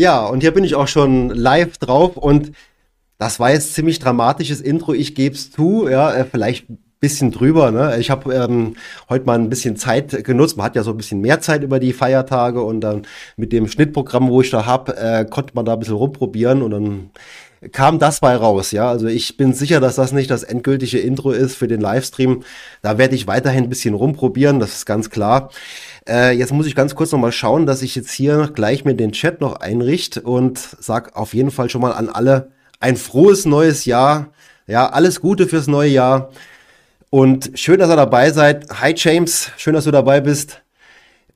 Ja, und hier bin ich auch schon live drauf und das war jetzt ziemlich dramatisches Intro, ich gebe es zu, ja, äh, vielleicht bisschen drüber. Ne? Ich habe ähm, heute mal ein bisschen Zeit genutzt. Man hat ja so ein bisschen mehr Zeit über die Feiertage und dann mit dem Schnittprogramm, wo ich da hab, äh, konnte man da ein bisschen rumprobieren und dann kam das bei raus. Ja, also ich bin sicher, dass das nicht das endgültige Intro ist für den Livestream. Da werde ich weiterhin ein bisschen rumprobieren, das ist ganz klar. Äh, jetzt muss ich ganz kurz noch mal schauen, dass ich jetzt hier gleich mir den Chat noch einrichte und sag auf jeden Fall schon mal an alle ein frohes neues Jahr. Ja, alles Gute fürs neue Jahr. Und schön, dass ihr dabei seid. Hi James, schön, dass du dabei bist.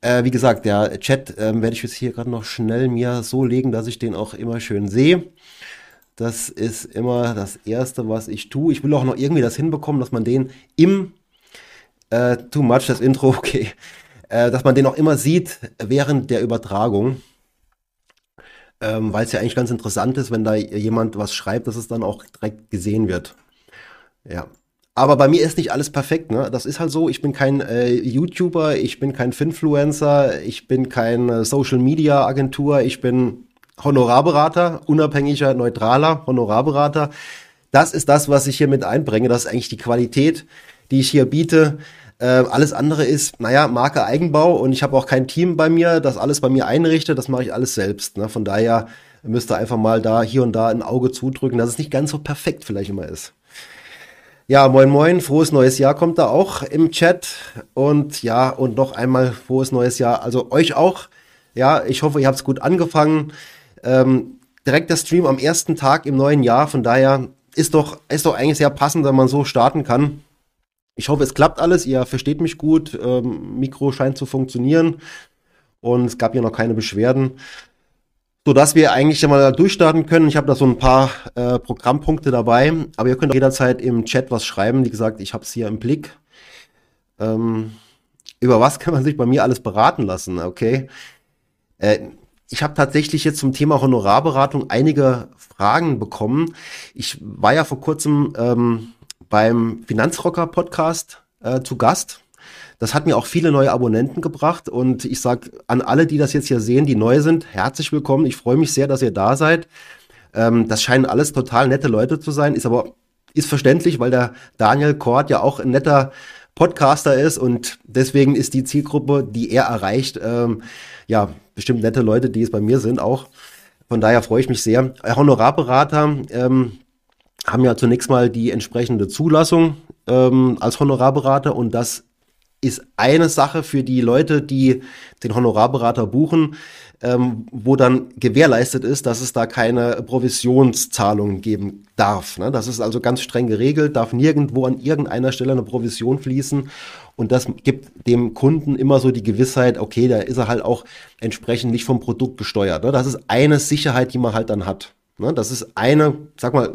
Äh, wie gesagt, der Chat äh, werde ich jetzt hier gerade noch schnell mir so legen, dass ich den auch immer schön sehe. Das ist immer das Erste, was ich tue. Ich will auch noch irgendwie das hinbekommen, dass man den im äh, Too Much, das Intro, okay, äh, dass man den auch immer sieht während der Übertragung. Ähm, Weil es ja eigentlich ganz interessant ist, wenn da jemand was schreibt, dass es dann auch direkt gesehen wird. Ja, aber bei mir ist nicht alles perfekt, ne? Das ist halt so, ich bin kein äh, YouTuber, ich bin kein Finfluencer, ich bin kein äh, Social Media Agentur, ich bin Honorarberater, unabhängiger, neutraler Honorarberater. Das ist das, was ich hier mit einbringe. Das ist eigentlich die Qualität, die ich hier biete. Äh, alles andere ist, naja, Marke Eigenbau und ich habe auch kein Team bei mir, das alles bei mir einrichtet. Das mache ich alles selbst. Ne? Von daher müsste einfach mal da hier und da ein Auge zudrücken, dass es nicht ganz so perfekt vielleicht immer ist. Ja, moin moin, frohes neues Jahr kommt da auch im Chat. Und ja, und noch einmal frohes neues Jahr. Also euch auch. Ja, ich hoffe, ihr habt es gut angefangen. Ähm, direkt der Stream am ersten Tag im neuen Jahr. Von daher ist doch, ist doch eigentlich sehr passend, wenn man so starten kann. Ich hoffe, es klappt alles. Ihr versteht mich gut. Ähm, Mikro scheint zu funktionieren. Und es gab hier noch keine Beschwerden so dass wir eigentlich mal durchstarten können. Ich habe da so ein paar äh, Programmpunkte dabei, aber ihr könnt auch jederzeit im Chat was schreiben. Wie gesagt, ich habe es hier im Blick. Ähm, über was kann man sich bei mir alles beraten lassen? Okay. Äh, ich habe tatsächlich jetzt zum Thema Honorarberatung einige Fragen bekommen. Ich war ja vor kurzem ähm, beim Finanzrocker Podcast äh, zu Gast das hat mir auch viele neue Abonnenten gebracht und ich sage an alle, die das jetzt hier sehen, die neu sind, herzlich willkommen. Ich freue mich sehr, dass ihr da seid. Ähm, das scheinen alles total nette Leute zu sein, ist aber ist verständlich, weil der Daniel Kort ja auch ein netter Podcaster ist und deswegen ist die Zielgruppe, die er erreicht, ähm, ja, bestimmt nette Leute, die es bei mir sind auch. Von daher freue ich mich sehr. Honorarberater ähm, haben ja zunächst mal die entsprechende Zulassung ähm, als Honorarberater und das ist eine Sache für die Leute, die den Honorarberater buchen, ähm, wo dann gewährleistet ist, dass es da keine Provisionszahlungen geben darf. Ne? Das ist also ganz streng geregelt, darf nirgendwo an irgendeiner Stelle eine Provision fließen. Und das gibt dem Kunden immer so die Gewissheit, okay, da ist er halt auch entsprechend nicht vom Produkt gesteuert. Ne? Das ist eine Sicherheit, die man halt dann hat. Ne? Das ist eine, sag mal,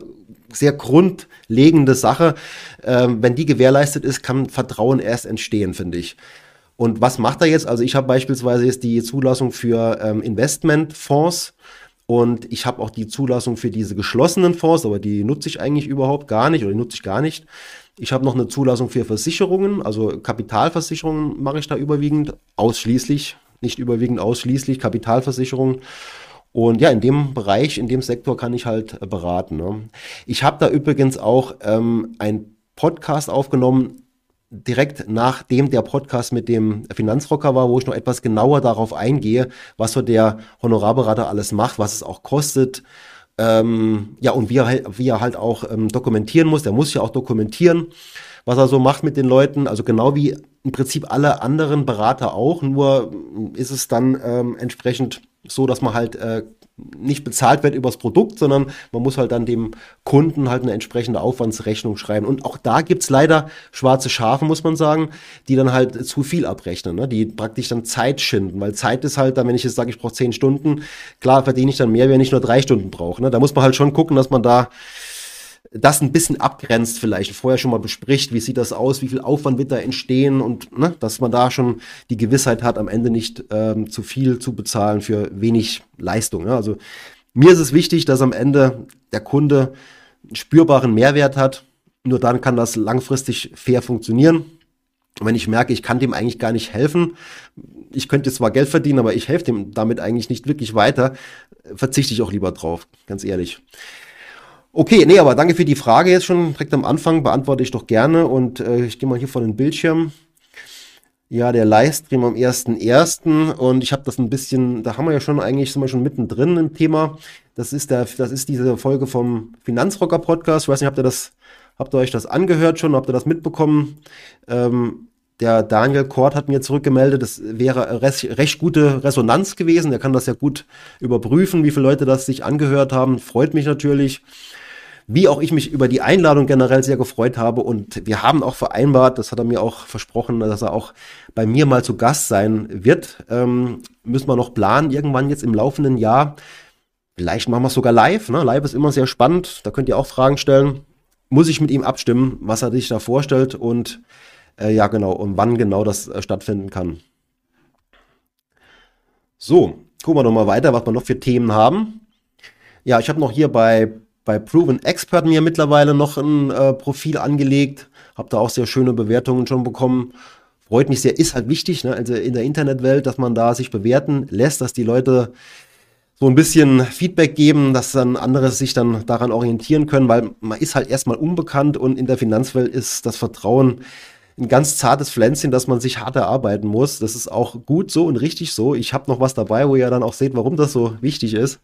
sehr grundlegende Sache. Ähm, wenn die gewährleistet ist, kann Vertrauen erst entstehen, finde ich. Und was macht er jetzt? Also ich habe beispielsweise jetzt die Zulassung für ähm, Investmentfonds und ich habe auch die Zulassung für diese geschlossenen Fonds, aber die nutze ich eigentlich überhaupt gar nicht oder die nutze ich gar nicht. Ich habe noch eine Zulassung für Versicherungen, also Kapitalversicherungen mache ich da überwiegend, ausschließlich, nicht überwiegend ausschließlich Kapitalversicherungen. Und ja, in dem Bereich, in dem Sektor kann ich halt äh, beraten. Ne? Ich habe da übrigens auch ähm, ein Podcast aufgenommen, direkt nachdem der Podcast mit dem Finanzrocker war, wo ich noch etwas genauer darauf eingehe, was so der Honorarberater alles macht, was es auch kostet. Ähm, ja, und wie er, halt, wie er halt auch ähm, dokumentieren muss. Der muss ja auch dokumentieren, was er so macht mit den Leuten. Also genau wie im Prinzip alle anderen Berater auch. Nur ist es dann ähm, entsprechend so, dass man halt äh, nicht bezahlt wird übers Produkt, sondern man muss halt dann dem Kunden halt eine entsprechende Aufwandsrechnung schreiben. Und auch da gibt's leider schwarze Schafe, muss man sagen, die dann halt zu viel abrechnen, ne? die praktisch dann Zeit schinden, weil Zeit ist halt dann, wenn ich jetzt sage, ich brauche zehn Stunden, klar verdiene ich dann mehr, wenn ich nur drei Stunden brauche. Ne? Da muss man halt schon gucken, dass man da das ein bisschen abgrenzt vielleicht, vorher schon mal bespricht, wie sieht das aus, wie viel Aufwand wird da entstehen und ne, dass man da schon die Gewissheit hat, am Ende nicht ähm, zu viel zu bezahlen für wenig Leistung. Ja? Also mir ist es wichtig, dass am Ende der Kunde einen spürbaren Mehrwert hat. Nur dann kann das langfristig fair funktionieren. Und wenn ich merke, ich kann dem eigentlich gar nicht helfen, ich könnte zwar Geld verdienen, aber ich helfe dem damit eigentlich nicht wirklich weiter, verzichte ich auch lieber drauf, ganz ehrlich. Okay, nee, aber danke für die Frage jetzt schon direkt am Anfang, beantworte ich doch gerne und äh, ich gehe mal hier vor den Bildschirm. Ja, der Livestream am 1.1. und ich habe das ein bisschen, da haben wir ja schon eigentlich, sind wir schon mittendrin im Thema. Das ist der, das ist diese Folge vom Finanzrocker Podcast. Ich weiß nicht, habt ihr das, habt ihr euch das angehört schon? Habt ihr das mitbekommen? Ähm, der Daniel Kort hat mir zurückgemeldet, das wäre recht, recht, gute Resonanz gewesen. Er kann das ja gut überprüfen, wie viele Leute das sich angehört haben. Freut mich natürlich. Wie auch ich mich über die Einladung generell sehr gefreut habe. Und wir haben auch vereinbart, das hat er mir auch versprochen, dass er auch bei mir mal zu Gast sein wird. Ähm, müssen wir noch planen, irgendwann jetzt im laufenden Jahr. Vielleicht machen wir es sogar live. Ne? Live ist immer sehr spannend. Da könnt ihr auch Fragen stellen. Muss ich mit ihm abstimmen, was er sich da vorstellt und äh, ja, genau. Und wann genau das äh, stattfinden kann. So, gucken wir noch mal weiter, was wir noch für Themen haben. Ja, ich habe noch hier bei, bei Proven Expert mir mittlerweile noch ein äh, Profil angelegt. Habe da auch sehr schöne Bewertungen schon bekommen. Freut mich sehr, ist halt wichtig, ne? also in der Internetwelt, dass man da sich bewerten lässt, dass die Leute so ein bisschen Feedback geben, dass dann andere sich dann daran orientieren können, weil man ist halt erstmal unbekannt und in der Finanzwelt ist das Vertrauen ein ganz zartes Pflänzchen, dass man sich hart erarbeiten muss. Das ist auch gut so und richtig so. Ich habe noch was dabei, wo ihr dann auch seht, warum das so wichtig ist.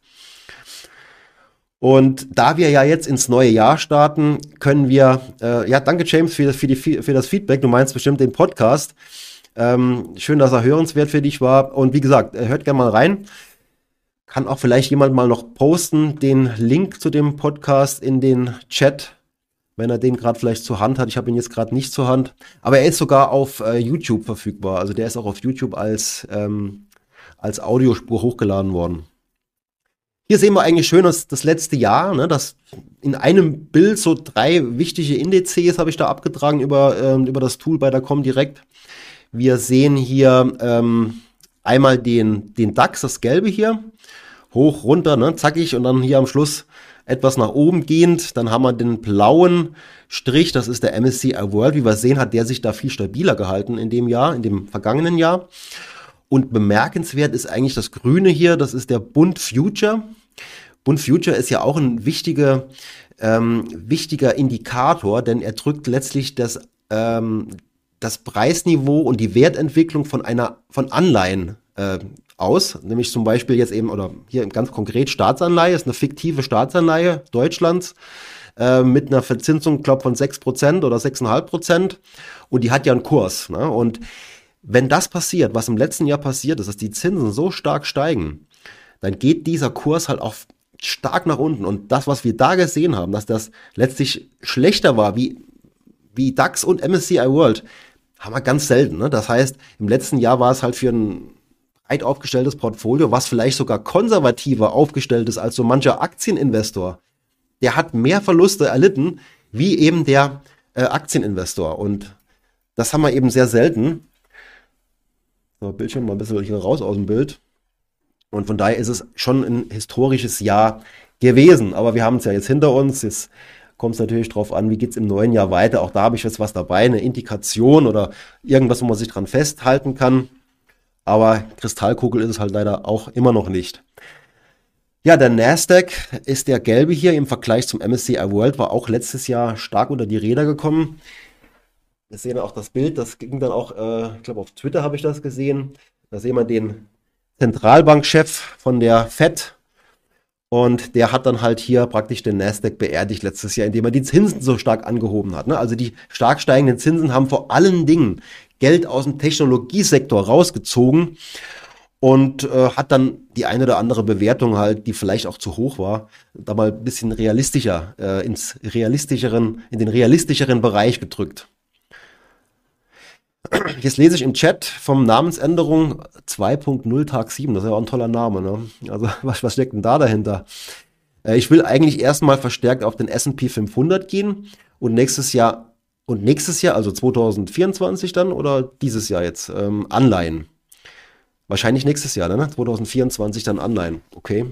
Und da wir ja jetzt ins neue Jahr starten, können wir, äh, ja, danke James für, für, die, für das Feedback. Du meinst bestimmt den Podcast. Ähm, schön, dass er hörenswert für dich war. Und wie gesagt, äh, hört gerne mal rein. Kann auch vielleicht jemand mal noch posten, den Link zu dem Podcast in den Chat wenn er den gerade vielleicht zur Hand hat. Ich habe ihn jetzt gerade nicht zur Hand. Aber er ist sogar auf äh, YouTube verfügbar. Also der ist auch auf YouTube als, ähm, als Audiospur hochgeladen worden. Hier sehen wir eigentlich schön das, das letzte Jahr, ne, das in einem Bild so drei wichtige Indizes habe ich da abgetragen über, ähm, über das Tool bei der Comdirect. Wir sehen hier ähm, einmal den, den DAX, das gelbe hier, hoch, runter, ne, zackig und dann hier am Schluss etwas nach oben gehend. Dann haben wir den blauen Strich, das ist der MSCI World. Wie wir sehen, hat der sich da viel stabiler gehalten in dem Jahr, in dem vergangenen Jahr. Und bemerkenswert ist eigentlich das Grüne hier, das ist der Bund Future. Bund Future ist ja auch ein wichtiger, ähm, wichtiger Indikator, denn er drückt letztlich das, ähm, das Preisniveau und die Wertentwicklung von einer von Anleihen äh, aus, nämlich zum Beispiel jetzt eben, oder hier ganz konkret Staatsanleihe, ist eine fiktive Staatsanleihe Deutschlands äh, mit einer Verzinsung, glaube von 6% oder 6,5% und die hat ja einen Kurs. Ne? Und wenn das passiert, was im letzten Jahr passiert ist, dass die Zinsen so stark steigen, dann geht dieser Kurs halt auch stark nach unten. Und das, was wir da gesehen haben, dass das letztlich schlechter war wie, wie DAX und MSCI World, haben wir ganz selten. Ne? Das heißt, im letzten Jahr war es halt für ein breit aufgestelltes Portfolio, was vielleicht sogar konservativer aufgestellt ist als so mancher Aktieninvestor, der hat mehr Verluste erlitten wie eben der äh, Aktieninvestor. Und das haben wir eben sehr selten. So, Bildschirm mal ein bisschen hier raus aus dem Bild. Und von daher ist es schon ein historisches Jahr gewesen. Aber wir haben es ja jetzt hinter uns. Jetzt kommt es natürlich darauf an, wie geht es im neuen Jahr weiter. Auch da habe ich jetzt was dabei, eine Indikation oder irgendwas, wo man sich dran festhalten kann. Aber Kristallkugel ist es halt leider auch immer noch nicht. Ja, der Nasdaq ist der gelbe hier im Vergleich zum MSCI World, war auch letztes Jahr stark unter die Räder gekommen. Wir sehen auch das Bild, das ging dann auch, äh, ich glaube auf Twitter habe ich das gesehen. Da sehen wir den Zentralbankchef von der Fed und der hat dann halt hier praktisch den Nasdaq beerdigt letztes Jahr, indem er die Zinsen so stark angehoben hat. Ne? Also die stark steigenden Zinsen haben vor allen Dingen Geld aus dem Technologiesektor rausgezogen und äh, hat dann die eine oder andere Bewertung halt, die vielleicht auch zu hoch war, da mal ein bisschen realistischer, äh, ins realistischeren, in den realistischeren Bereich gedrückt. Jetzt lese ich im Chat vom Namensänderung 2.0 Tag 7. Das ist ja auch ein toller Name. Ne? Also was, was steckt denn da dahinter? Äh, ich will eigentlich erstmal verstärkt auf den S&P 500 gehen und nächstes Jahr und nächstes Jahr, also 2024 dann oder dieses Jahr jetzt, ähm, Anleihen. Wahrscheinlich nächstes Jahr, ne? 2024 dann Anleihen. Okay.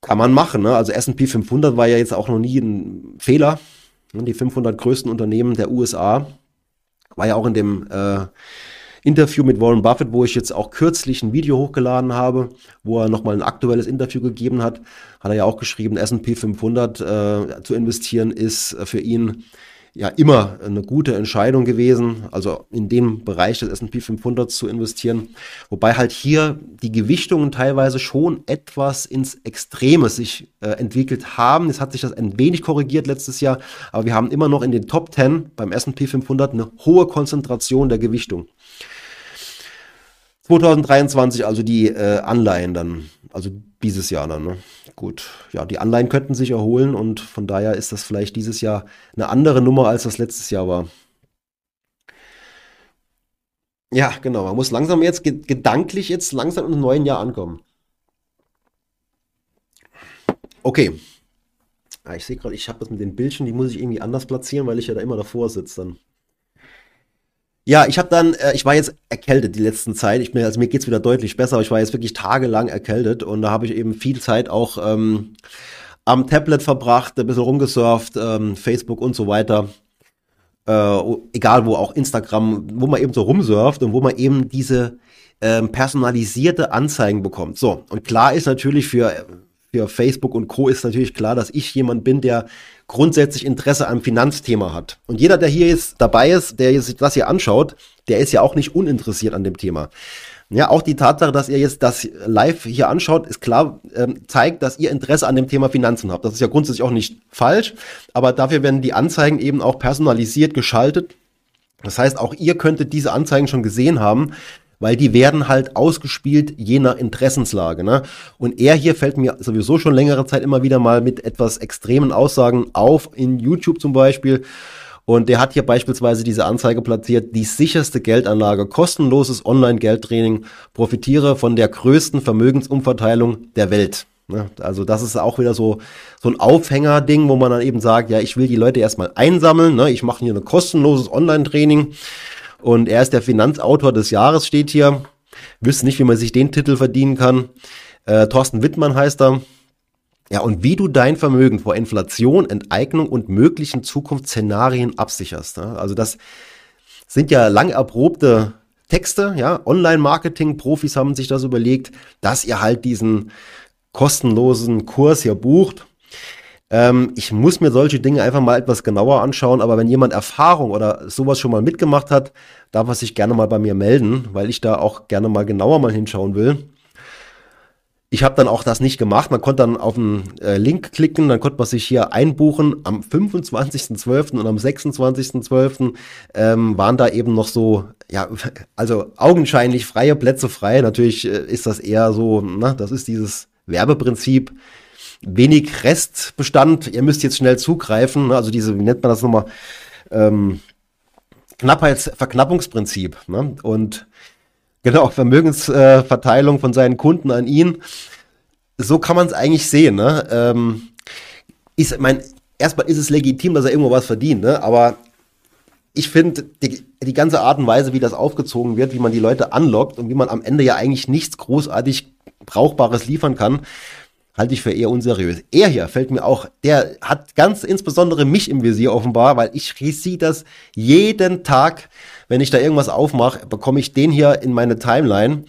Kann man machen, ne? Also S&P 500 war ja jetzt auch noch nie ein Fehler. Ne? Die 500 größten Unternehmen der USA war ja auch in dem, äh, Interview mit Warren Buffett, wo ich jetzt auch kürzlich ein Video hochgeladen habe, wo er nochmal ein aktuelles Interview gegeben hat, hat er ja auch geschrieben, S&P 500 äh, zu investieren ist für ihn ja immer eine gute Entscheidung gewesen, also in dem Bereich des S&P 500 zu investieren, wobei halt hier die Gewichtungen teilweise schon etwas ins Extreme sich äh, entwickelt haben. Es hat sich das ein wenig korrigiert letztes Jahr, aber wir haben immer noch in den Top 10 beim S&P 500 eine hohe Konzentration der Gewichtung. 2023 also die äh, Anleihen dann, also dieses Jahr dann. Ne? Gut, ja, die Anleihen könnten sich erholen und von daher ist das vielleicht dieses Jahr eine andere Nummer, als das letztes Jahr war. Ja, genau, man muss langsam jetzt gedanklich jetzt langsam im neuen Jahr ankommen. Okay. Ah, ich sehe gerade, ich habe das mit den Bildchen, die muss ich irgendwie anders platzieren, weil ich ja da immer davor sitze dann. Ja, ich habe dann, äh, ich war jetzt erkältet die letzten Zeit. Ich bin, also mir geht's wieder deutlich besser, aber ich war jetzt wirklich tagelang erkältet und da habe ich eben viel Zeit auch ähm, am Tablet verbracht, ein bisschen rumgesurft, ähm, Facebook und so weiter. Äh, egal wo, auch Instagram, wo man eben so rumsurft und wo man eben diese ähm, personalisierte Anzeigen bekommt. So, und klar ist natürlich für für Facebook und Co. ist natürlich klar, dass ich jemand bin, der grundsätzlich Interesse am Finanzthema hat. Und jeder, der hier jetzt dabei ist, der sich das hier anschaut, der ist ja auch nicht uninteressiert an dem Thema. Ja, auch die Tatsache, dass ihr jetzt das live hier anschaut, ist klar, ähm, zeigt, dass ihr Interesse an dem Thema Finanzen habt. Das ist ja grundsätzlich auch nicht falsch, aber dafür werden die Anzeigen eben auch personalisiert geschaltet. Das heißt, auch ihr könntet diese Anzeigen schon gesehen haben weil die werden halt ausgespielt je nach Interessenslage. Ne? Und er hier fällt mir sowieso schon längere Zeit immer wieder mal mit etwas extremen Aussagen auf, in YouTube zum Beispiel. Und der hat hier beispielsweise diese Anzeige platziert, die sicherste Geldanlage, kostenloses Online-Geldtraining, profitiere von der größten Vermögensumverteilung der Welt. Ne? Also das ist auch wieder so, so ein Aufhänger-Ding, wo man dann eben sagt, ja, ich will die Leute erstmal einsammeln, ne? ich mache hier ein kostenloses Online-Training und er ist der Finanzautor des Jahres, steht hier. Wüsste nicht, wie man sich den Titel verdienen kann. Äh, Thorsten Wittmann heißt er. Ja, und wie du dein Vermögen vor Inflation, Enteignung und möglichen Zukunftsszenarien absicherst. Ne? Also das sind ja lang erprobte Texte, ja. Online-Marketing-Profis haben sich das überlegt, dass ihr halt diesen kostenlosen Kurs hier bucht ähm, ich muss mir solche Dinge einfach mal etwas genauer anschauen, aber wenn jemand Erfahrung oder sowas schon mal mitgemacht hat, darf er sich gerne mal bei mir melden, weil ich da auch gerne mal genauer mal hinschauen will. Ich habe dann auch das nicht gemacht. Man konnte dann auf einen äh, Link klicken, dann konnte man sich hier einbuchen. Am 25.12. und am 26.12. Ähm, waren da eben noch so, ja, also augenscheinlich freie Plätze frei. Natürlich äh, ist das eher so, na, das ist dieses Werbeprinzip wenig Restbestand, ihr müsst jetzt schnell zugreifen, ne? also diese, wie nennt man das nochmal, ähm, Knappheitsverknappungsprinzip. Ne? Und genau, Vermögensverteilung äh, von seinen Kunden an ihn. So kann man es eigentlich sehen. Ne? Ähm, ist, mein, erstmal ist es legitim, dass er irgendwo was verdient, ne? aber ich finde, die, die ganze Art und Weise, wie das aufgezogen wird, wie man die Leute anlockt und wie man am Ende ja eigentlich nichts großartig Brauchbares liefern kann, halte ich für eher unseriös. Er hier fällt mir auch, der hat ganz insbesondere mich im Visier offenbar, weil ich sehe das jeden Tag, wenn ich da irgendwas aufmache, bekomme ich den hier in meine Timeline.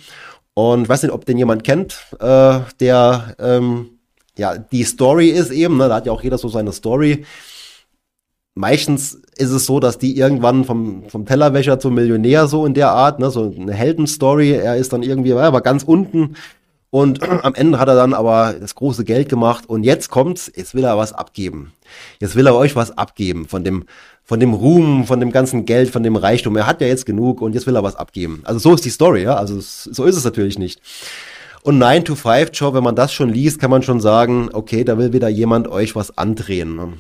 Und ich weiß nicht, ob den jemand kennt, äh, der ähm, ja die Story ist eben, ne, da hat ja auch jeder so seine Story. Meistens ist es so, dass die irgendwann vom, vom Tellerwäscher zum Millionär so in der Art, ne, so eine Heldenstory. Er ist dann irgendwie, er war ganz unten, und am Ende hat er dann aber das große Geld gemacht und jetzt kommt's, jetzt will er was abgeben. Jetzt will er euch was abgeben von dem, von dem Ruhm, von dem ganzen Geld, von dem Reichtum. Er hat ja jetzt genug und jetzt will er was abgeben. Also so ist die Story, ja. Also so ist es natürlich nicht. Und 9 to 5 Job, wenn man das schon liest, kann man schon sagen, okay, da will wieder jemand euch was andrehen. Ne?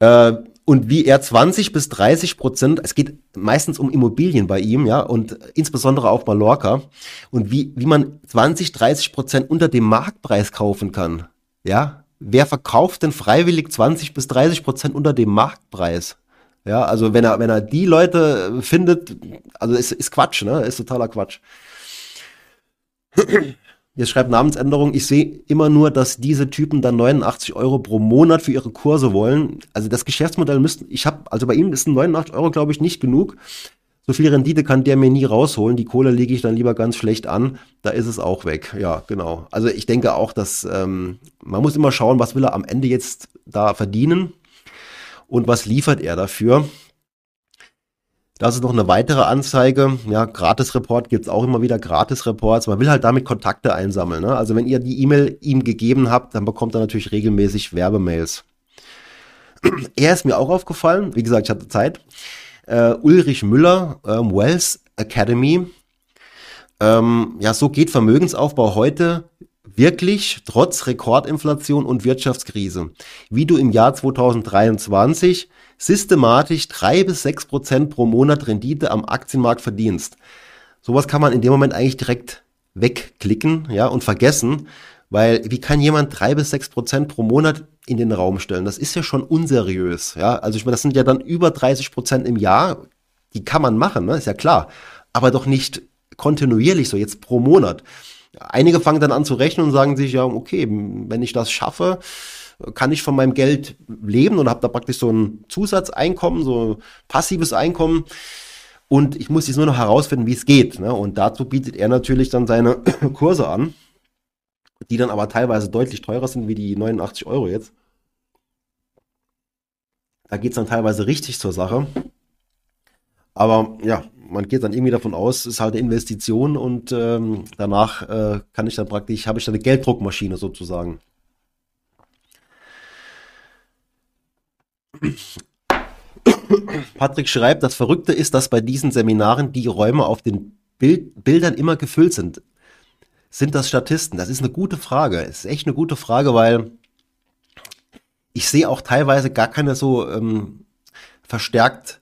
Äh, und wie er 20 bis 30 Prozent, es geht meistens um Immobilien bei ihm, ja, und insbesondere auf Mallorca, und wie, wie man 20, 30 Prozent unter dem Marktpreis kaufen kann, ja. Wer verkauft denn freiwillig 20 bis 30 Prozent unter dem Marktpreis? Ja, also wenn er, wenn er die Leute findet, also ist, ist Quatsch, ne, ist totaler Quatsch. Jetzt schreibt Namensänderung, ich sehe immer nur, dass diese Typen dann 89 Euro pro Monat für ihre Kurse wollen. Also das Geschäftsmodell müssten, ich habe, also bei ihm ist 89 Euro, glaube ich, nicht genug, so viel Rendite kann der mir nie rausholen. Die Kohle lege ich dann lieber ganz schlecht an. Da ist es auch weg. Ja, genau. Also ich denke auch, dass ähm, man muss immer schauen, was will er am Ende jetzt da verdienen und was liefert er dafür. Das ist noch eine weitere Anzeige. Ja, Gratis-Report gibt es auch immer wieder Gratis-Reports. Man will halt damit Kontakte einsammeln. Ne? Also wenn ihr die E-Mail ihm gegeben habt, dann bekommt er natürlich regelmäßig Werbemails. er ist mir auch aufgefallen. Wie gesagt, ich hatte Zeit äh, Ulrich Müller, ähm, Wells Academy. Ähm, ja, so geht Vermögensaufbau heute wirklich trotz Rekordinflation und Wirtschaftskrise. Wie du im Jahr 2023 systematisch drei bis sechs Prozent pro Monat Rendite am Aktienmarkt verdienst. Sowas kann man in dem Moment eigentlich direkt wegklicken, ja, und vergessen, weil wie kann jemand drei bis sechs Prozent pro Monat in den Raum stellen? Das ist ja schon unseriös. Ja, also ich meine, das sind ja dann über 30 Prozent im Jahr. Die kann man machen, ne? ist ja klar. Aber doch nicht kontinuierlich so jetzt pro Monat. Einige fangen dann an zu rechnen und sagen sich, ja, okay, wenn ich das schaffe, kann ich von meinem Geld leben und habe da praktisch so ein Zusatzeinkommen, so passives Einkommen. Und ich muss jetzt nur noch herausfinden, wie es geht. Ne? Und dazu bietet er natürlich dann seine Kurse an die dann aber teilweise deutlich teurer sind wie die 89 Euro jetzt. Da geht es dann teilweise richtig zur Sache. Aber ja, man geht dann irgendwie davon aus, es ist halt eine Investition und ähm, danach äh, kann ich dann praktisch, habe ich dann eine Gelddruckmaschine sozusagen. Patrick schreibt, das Verrückte ist, dass bei diesen Seminaren die Räume auf den Bild Bildern immer gefüllt sind sind das Statisten? Das ist eine gute Frage. Das ist echt eine gute Frage, weil ich sehe auch teilweise gar keine so ähm, verstärkt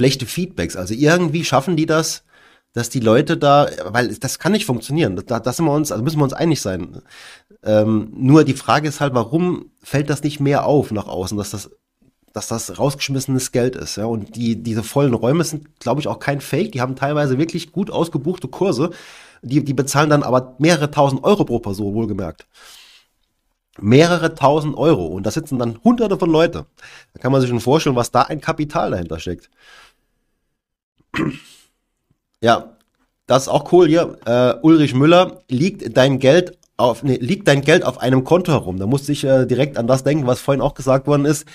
schlechte Feedbacks. Also irgendwie schaffen die das, dass die Leute da, weil das kann nicht funktionieren. Da, da sind wir uns, also müssen wir uns einig sein. Ähm, nur die Frage ist halt, warum fällt das nicht mehr auf nach außen, dass das dass das rausgeschmissenes Geld ist. Ja? Und die, diese vollen Räume sind, glaube ich, auch kein Fake. Die haben teilweise wirklich gut ausgebuchte Kurse. Die, die bezahlen dann aber mehrere tausend Euro pro Person, wohlgemerkt. Mehrere tausend Euro. Und da sitzen dann hunderte von Leute. Da kann man sich schon vorstellen, was da ein Kapital dahinter steckt. Ja, das ist auch cool hier. Äh, Ulrich Müller, liegt dein Geld auf, nee, liegt dein Geld auf einem Konto herum? Da musste ich äh, direkt an das denken, was vorhin auch gesagt worden ist.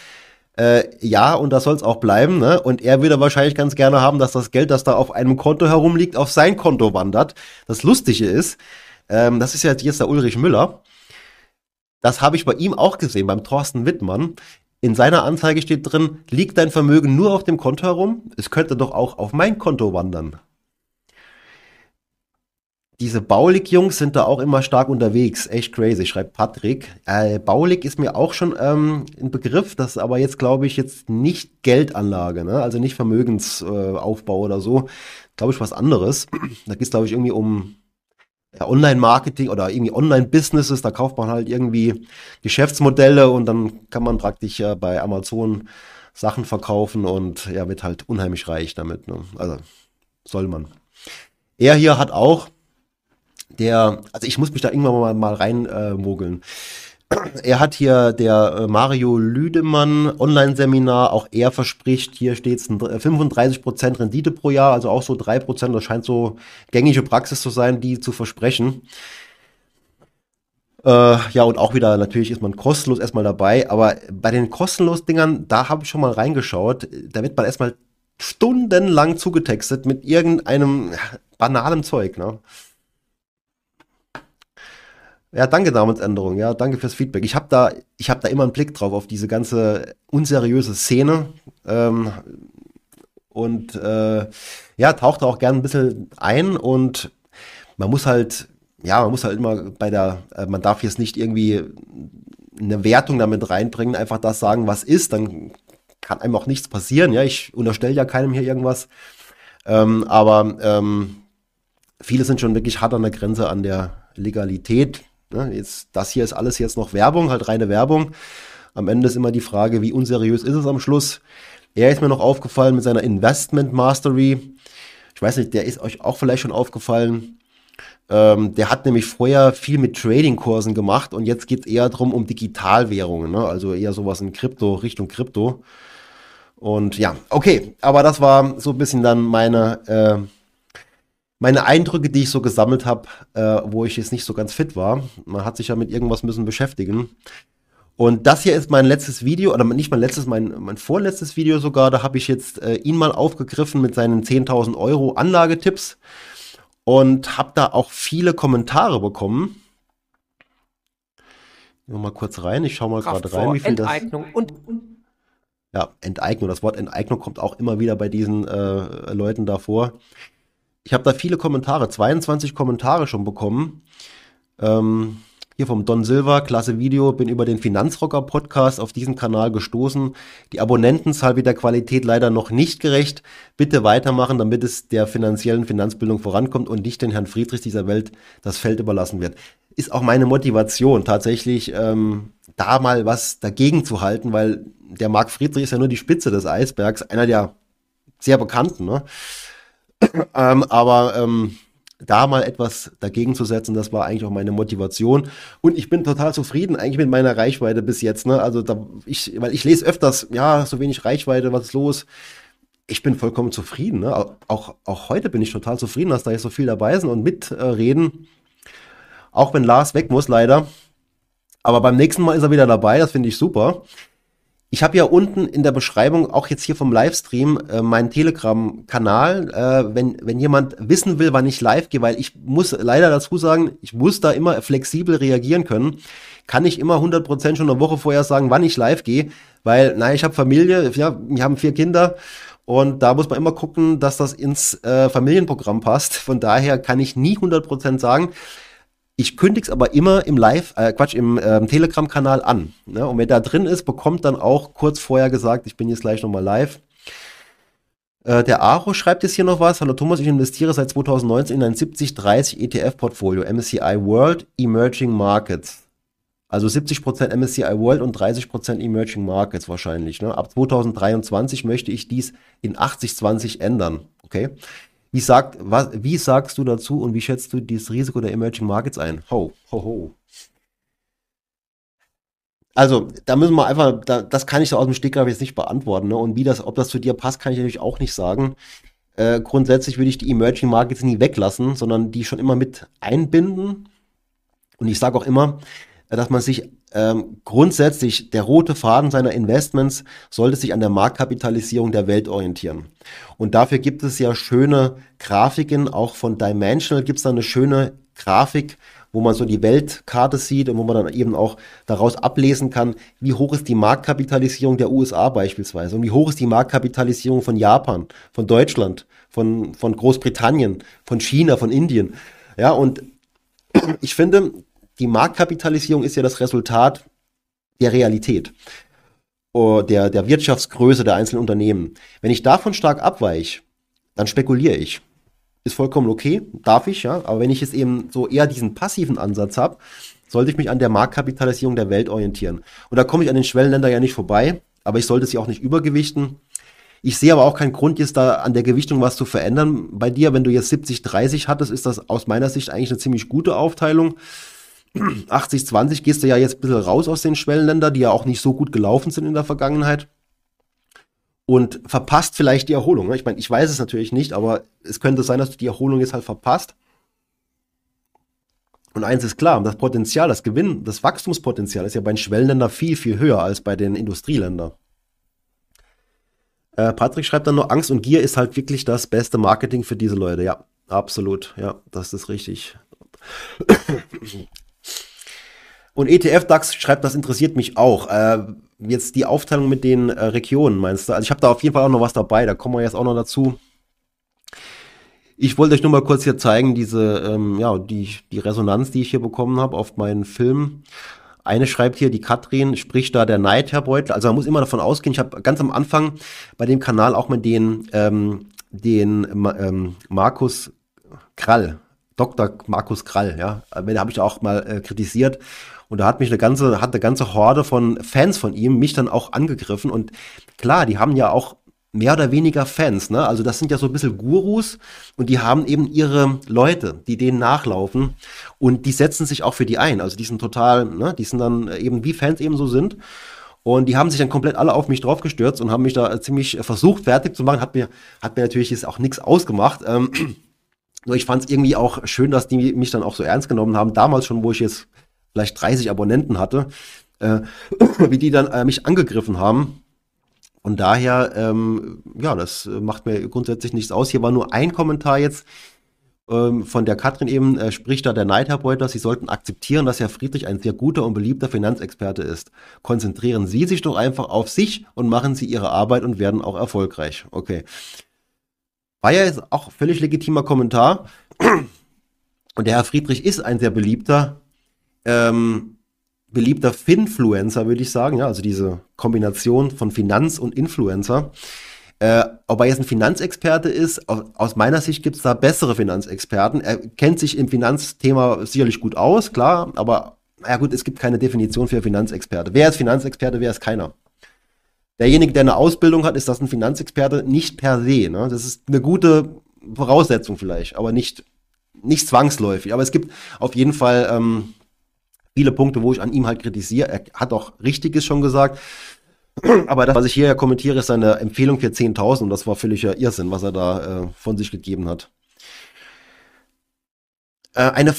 Äh, ja, und das soll es auch bleiben. Ne? Und er würde wahrscheinlich ganz gerne haben, dass das Geld, das da auf einem Konto herumliegt, auf sein Konto wandert. Das Lustige ist, ähm, das ist ja jetzt der Ulrich Müller. Das habe ich bei ihm auch gesehen, beim Thorsten Wittmann. In seiner Anzeige steht drin, liegt dein Vermögen nur auf dem Konto herum? Es könnte doch auch auf mein Konto wandern diese Baulig-Jungs sind da auch immer stark unterwegs. Echt crazy, schreibt Patrick. Äh, Baulig ist mir auch schon ähm, ein Begriff, das ist aber jetzt, glaube ich, jetzt nicht Geldanlage, ne? also nicht Vermögensaufbau äh, oder so. Glaube ich, was anderes. Da geht es, glaube ich, irgendwie um Online-Marketing oder irgendwie Online-Businesses. Da kauft man halt irgendwie Geschäftsmodelle und dann kann man praktisch äh, bei Amazon Sachen verkaufen und ja, wird halt unheimlich reich damit. Ne? Also soll man. Er hier hat auch der, also ich muss mich da irgendwann mal, mal reinmogeln. Äh, er hat hier der äh, Mario Lüdemann Online-Seminar, auch er verspricht, hier steht es 35% Rendite pro Jahr, also auch so 3%, das scheint so gängige Praxis zu sein, die zu versprechen. Äh, ja, und auch wieder, natürlich ist man kostenlos erstmal dabei, aber bei den kostenlos Dingern, da habe ich schon mal reingeschaut, da wird man erstmal stundenlang zugetextet mit irgendeinem banalen Zeug, ne? Ja, danke Namensänderung. Ja, danke fürs Feedback. Ich habe da, ich habe da immer einen Blick drauf auf diese ganze unseriöse Szene ähm, und äh, ja, taucht da auch gern ein bisschen ein und man muss halt, ja, man muss halt immer bei der, äh, man darf jetzt nicht irgendwie eine Wertung damit reinbringen, einfach das sagen, was ist, dann kann einem auch nichts passieren. Ja, ich unterstelle ja keinem hier irgendwas, ähm, aber ähm, viele sind schon wirklich hart an der Grenze an der Legalität Ne? Jetzt, das hier ist alles jetzt noch Werbung, halt reine Werbung. Am Ende ist immer die Frage, wie unseriös ist es am Schluss. Er ist mir noch aufgefallen mit seiner Investment Mastery. Ich weiß nicht, der ist euch auch vielleicht schon aufgefallen. Ähm, der hat nämlich vorher viel mit Trading-Kursen gemacht und jetzt geht es eher darum, um Digitalwährungen, ne? also eher sowas in Krypto, Richtung Krypto. Und ja, okay, aber das war so ein bisschen dann meine, äh, meine Eindrücke, die ich so gesammelt habe, äh, wo ich jetzt nicht so ganz fit war. Man hat sich ja mit irgendwas müssen beschäftigen. Und das hier ist mein letztes Video, oder nicht mein letztes, mein, mein vorletztes Video sogar. Da habe ich jetzt äh, ihn mal aufgegriffen mit seinen 10.000 Euro Anlagetipps und habe da auch viele Kommentare bekommen. Wir mal kurz rein. Ich schaue mal gerade rein, wie viel Enteignung das. Und, und ja, Enteignung. Das Wort Enteignung kommt auch immer wieder bei diesen äh, Leuten davor. Ich habe da viele Kommentare, 22 Kommentare schon bekommen. Ähm, hier vom Don Silva, klasse Video, bin über den Finanzrocker Podcast auf diesen Kanal gestoßen. Die Abonnentenzahl wird der Qualität leider noch nicht gerecht. Bitte weitermachen, damit es der finanziellen Finanzbildung vorankommt und nicht den Herrn Friedrich dieser Welt das Feld überlassen wird. Ist auch meine Motivation, tatsächlich ähm, da mal was dagegen zu halten, weil der Marc Friedrich ist ja nur die Spitze des Eisbergs, einer der sehr bekannten, ne? ähm, aber ähm, da mal etwas dagegen zu setzen, das war eigentlich auch meine Motivation. Und ich bin total zufrieden eigentlich mit meiner Reichweite bis jetzt. Ne? Also da, ich, weil ich lese öfters, ja, so wenig Reichweite, was ist los? Ich bin vollkommen zufrieden. Ne? Auch, auch heute bin ich total zufrieden, dass da jetzt so viel dabei sind und mitreden. Auch wenn Lars weg muss, leider. Aber beim nächsten Mal ist er wieder dabei, das finde ich super. Ich habe ja unten in der Beschreibung, auch jetzt hier vom Livestream, äh, meinen Telegram-Kanal. Äh, wenn, wenn jemand wissen will, wann ich live gehe, weil ich muss leider dazu sagen, ich muss da immer flexibel reagieren können, kann ich immer 100% schon eine Woche vorher sagen, wann ich live gehe, weil, naja, ich habe Familie, ja, wir haben vier Kinder und da muss man immer gucken, dass das ins äh, Familienprogramm passt. Von daher kann ich nie 100% sagen. Ich kündige es aber immer im Live, äh, Quatsch, im ähm, Telegram-Kanal an. Ne? Und wer da drin ist, bekommt dann auch kurz vorher gesagt, ich bin jetzt gleich nochmal live. Äh, der Aro schreibt jetzt hier noch was. Hallo Thomas, ich investiere seit 2019 in ein 70-30 ETF-Portfolio, MSCI World Emerging Markets. Also 70% MSCI World und 30% Emerging Markets wahrscheinlich. Ne? Ab 2023 möchte ich dies in 80-20 ändern. Okay. Wie, sagt, was, wie sagst du dazu und wie schätzt du dieses Risiko der Emerging Markets ein? Ho, ho, ho. Also, da müssen wir einfach, da, das kann ich so aus dem Stegreif jetzt nicht beantworten. Ne? Und wie das, ob das zu dir passt, kann ich natürlich auch nicht sagen. Äh, grundsätzlich würde ich die Emerging Markets nie weglassen, sondern die schon immer mit einbinden. Und ich sage auch immer, dass man sich ähm, grundsätzlich der rote Faden seiner Investments sollte sich an der Marktkapitalisierung der Welt orientieren. Und dafür gibt es ja schöne Grafiken, auch von Dimensional gibt es da eine schöne Grafik, wo man so die Weltkarte sieht und wo man dann eben auch daraus ablesen kann, wie hoch ist die Marktkapitalisierung der USA beispielsweise und wie hoch ist die Marktkapitalisierung von Japan, von Deutschland, von, von Großbritannien, von China, von Indien. Ja, und ich finde, die Marktkapitalisierung ist ja das Resultat der Realität, der, der Wirtschaftsgröße der einzelnen Unternehmen. Wenn ich davon stark abweiche, dann spekuliere ich. Ist vollkommen okay, darf ich, ja. Aber wenn ich jetzt eben so eher diesen passiven Ansatz habe, sollte ich mich an der Marktkapitalisierung der Welt orientieren. Und da komme ich an den Schwellenländern ja nicht vorbei, aber ich sollte sie auch nicht übergewichten. Ich sehe aber auch keinen Grund, jetzt da an der Gewichtung was zu verändern. Bei dir, wenn du jetzt 70-30 hattest, ist das aus meiner Sicht eigentlich eine ziemlich gute Aufteilung. 80-20 gehst du ja jetzt ein bisschen raus aus den Schwellenländern, die ja auch nicht so gut gelaufen sind in der Vergangenheit. Und verpasst vielleicht die Erholung. Ne? Ich meine, ich weiß es natürlich nicht, aber es könnte sein, dass du die Erholung jetzt halt verpasst. Und eins ist klar, das Potenzial, das Gewinn, das Wachstumspotenzial ist ja bei den Schwellenländern viel, viel höher als bei den Industrieländern. Äh, Patrick schreibt dann nur, Angst und Gier ist halt wirklich das beste Marketing für diese Leute. Ja, absolut. Ja, das ist richtig. Und ETF DAX schreibt, das interessiert mich auch. Äh, jetzt die Aufteilung mit den äh, Regionen, meinst du? Also ich habe da auf jeden Fall auch noch was dabei, da kommen wir jetzt auch noch dazu. Ich wollte euch nur mal kurz hier zeigen, diese, ähm, ja, die, die Resonanz, die ich hier bekommen habe auf meinen Film. Eine schreibt hier, die Katrin spricht da der Neid, Herr Beutel. Also man muss immer davon ausgehen, ich habe ganz am Anfang bei dem Kanal auch mit den, ähm, den ähm, Markus Krall, Dr. Markus Krall, ja, den habe ich auch mal äh, kritisiert und da hat mich eine ganze, hat eine ganze Horde von Fans von ihm mich dann auch angegriffen. Und klar, die haben ja auch mehr oder weniger Fans, ne? Also das sind ja so ein bisschen Gurus und die haben eben ihre Leute, die denen nachlaufen und die setzen sich auch für die ein. Also die sind total, ne? Die sind dann eben wie Fans eben so sind. Und die haben sich dann komplett alle auf mich draufgestürzt und haben mich da ziemlich versucht, fertig zu machen. Hat mir, hat mir natürlich jetzt auch nichts ausgemacht. Ähm, nur ich fand es irgendwie auch schön, dass die mich dann auch so ernst genommen haben. Damals schon, wo ich jetzt vielleicht 30 Abonnenten hatte, äh, wie die dann äh, mich angegriffen haben. Und daher, ähm, ja, das macht mir grundsätzlich nichts aus. Hier war nur ein Kommentar jetzt ähm, von der Katrin eben, äh, spricht da der Neidherr Sie sollten akzeptieren, dass Herr Friedrich ein sehr guter und beliebter Finanzexperte ist. Konzentrieren Sie sich doch einfach auf sich und machen Sie Ihre Arbeit und werden auch erfolgreich. Okay. War ja jetzt auch völlig legitimer Kommentar. Und der Herr Friedrich ist ein sehr beliebter, ähm, beliebter Finfluencer, würde ich sagen. Ja, also diese Kombination von Finanz und Influencer. Äh, ob er jetzt ein Finanzexperte ist, aus meiner Sicht gibt es da bessere Finanzexperten. Er kennt sich im Finanzthema sicherlich gut aus, klar, aber ja gut, es gibt keine Definition für Finanzexperte. Wer ist Finanzexperte, wer ist keiner? Derjenige, der eine Ausbildung hat, ist das ein Finanzexperte? Nicht per se. Ne? Das ist eine gute Voraussetzung vielleicht, aber nicht, nicht zwangsläufig. Aber es gibt auf jeden Fall ähm, viele Punkte, wo ich an ihm halt kritisiere. Er hat auch Richtiges schon gesagt. Aber das, was ich hier ja kommentiere, ist seine Empfehlung für 10.000 und das war völliger Irrsinn, was er da äh, von sich gegeben hat. Äh, eine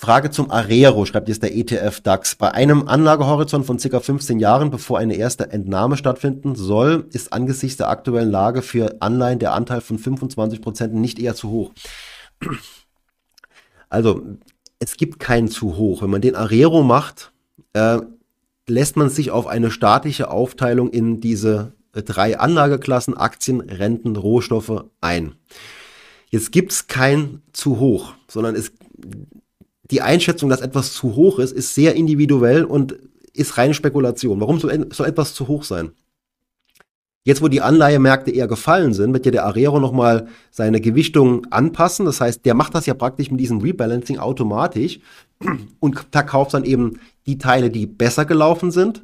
Frage zum Arero, schreibt jetzt der ETF DAX. Bei einem Anlagehorizont von ca. 15 Jahren, bevor eine erste Entnahme stattfinden soll, ist angesichts der aktuellen Lage für Anleihen der Anteil von 25% nicht eher zu hoch. Also, es gibt keinen zu hoch. Wenn man den Arero macht, äh, lässt man sich auf eine statische Aufteilung in diese drei Anlageklassen Aktien, Renten, Rohstoffe ein. Jetzt gibt es kein zu hoch, sondern es, die Einschätzung, dass etwas zu hoch ist, ist sehr individuell und ist reine Spekulation. Warum soll, etwas zu hoch sein? Jetzt, wo die Anleihemärkte eher gefallen sind, wird ja der Arero nochmal seine Gewichtung anpassen. Das heißt, der macht das ja praktisch mit diesem Rebalancing automatisch und verkauft dann eben die Teile, die besser gelaufen sind.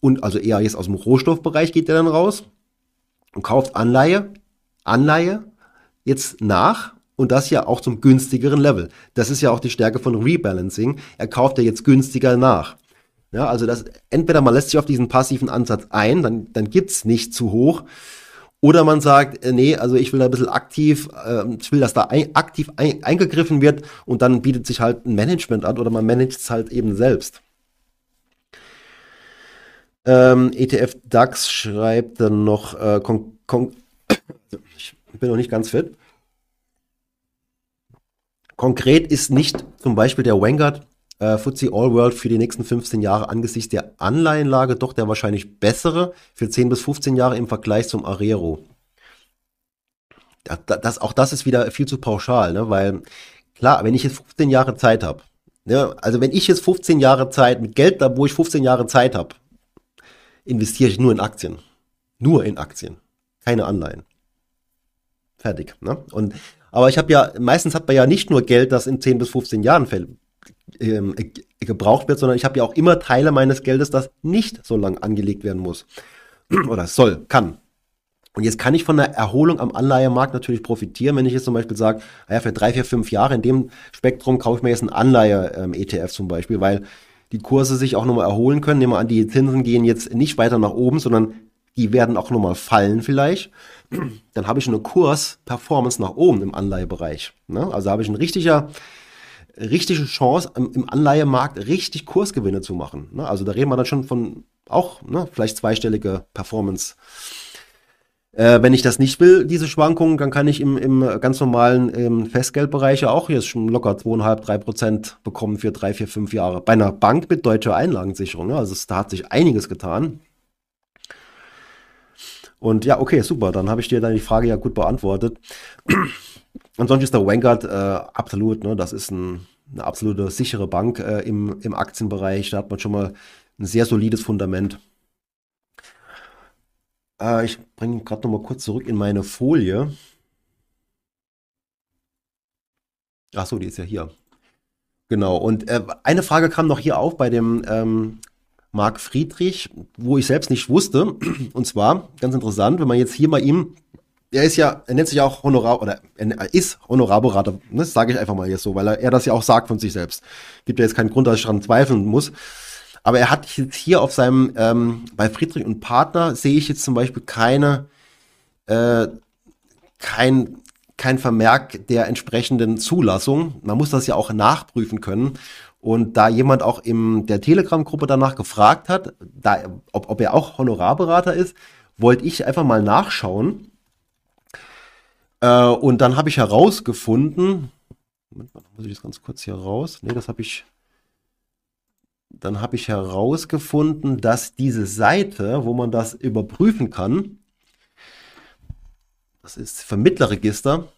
Und also eher jetzt aus dem Rohstoffbereich geht der dann raus und kauft Anleihe, Anleihe jetzt nach und das ja auch zum günstigeren Level. Das ist ja auch die Stärke von Rebalancing. Er kauft ja jetzt günstiger nach. Ja, also das, entweder man lässt sich auf diesen passiven Ansatz ein, dann, dann gibt's nicht zu hoch. Oder man sagt, äh, nee, also ich will da ein bisschen aktiv, äh, ich will, dass da ein, aktiv ein, eingegriffen wird und dann bietet sich halt ein Management an oder man managt es halt eben selbst. Ähm, ETF DAX schreibt dann noch, äh, ich bin noch nicht ganz fit. Konkret ist nicht zum Beispiel der Vanguard äh, FTSE All World für die nächsten 15 Jahre angesichts der Anleihenlage doch der wahrscheinlich bessere für 10 bis 15 Jahre im Vergleich zum Arero. Das, das, auch das ist wieder viel zu pauschal, ne? weil klar, wenn ich jetzt 15 Jahre Zeit habe, ne? also wenn ich jetzt 15 Jahre Zeit mit Geld, da wo ich 15 Jahre Zeit habe, investiere ich nur in Aktien. Nur in Aktien. Keine Anleihen. Fertig. Ne? Und, aber ich habe ja, meistens hat man ja nicht nur Geld, das in 10 bis 15 Jahren fällt, ähm, gebraucht wird, sondern ich habe ja auch immer Teile meines Geldes, das nicht so lang angelegt werden muss. Oder soll, kann. Und jetzt kann ich von der Erholung am Anleihemarkt natürlich profitieren, wenn ich jetzt zum Beispiel sage, naja, für drei, vier, fünf Jahre in dem Spektrum kaufe ich mir jetzt einen Anleihe-ETF ähm, zum Beispiel, weil die Kurse sich auch nochmal erholen können. Nehmen wir an, die Zinsen gehen jetzt nicht weiter nach oben, sondern die werden auch nochmal fallen vielleicht. Dann habe ich eine Kurs-Performance nach oben im Anleihebereich. Ne? Also habe ich ein richtiger richtige Chance, im, Anleihemarkt richtig Kursgewinne zu machen. Ne? Also da reden wir dann schon von auch ne, vielleicht zweistellige Performance. Äh, wenn ich das nicht will, diese Schwankungen, dann kann ich im, im ganz normalen im Festgeldbereich ja auch jetzt schon locker 2,5, 3 Prozent bekommen für drei, vier, fünf Jahre. Bei einer Bank mit deutscher Einlagensicherung. Ne? Also es, da hat sich einiges getan. Und ja, okay, super. Dann habe ich dir dann die Frage ja gut beantwortet. Ansonsten ist der Vanguard äh, absolut, ne, das ist ein, eine absolute sichere Bank äh, im, im Aktienbereich. Da hat man schon mal ein sehr solides Fundament. Äh, ich bringe gerade noch mal kurz zurück in meine Folie. Ach so, die ist ja hier. Genau. Und äh, eine Frage kam noch hier auf bei dem ähm, Marc Friedrich, wo ich selbst nicht wusste. Und zwar, ganz interessant, wenn man jetzt hier mal ihm er ist ja, er nennt sich auch Honorar, oder er ist Honorarberater, ne, das sage ich einfach mal jetzt so, weil er, er das ja auch sagt von sich selbst. Gibt ja jetzt keinen Grund, dass ich daran zweifeln muss. Aber er hat jetzt hier auf seinem, ähm, bei Friedrich und Partner sehe ich jetzt zum Beispiel keine, äh, kein, kein Vermerk der entsprechenden Zulassung. Man muss das ja auch nachprüfen können. Und da jemand auch in der Telegram-Gruppe danach gefragt hat, da, ob, ob er auch Honorarberater ist, wollte ich einfach mal nachschauen. Äh, und dann habe ich herausgefunden, Moment mal, muss ich das ganz kurz hier raus? Ne, das habe ich. Dann habe ich herausgefunden, dass diese Seite, wo man das überprüfen kann, das ist Vermittlerregister,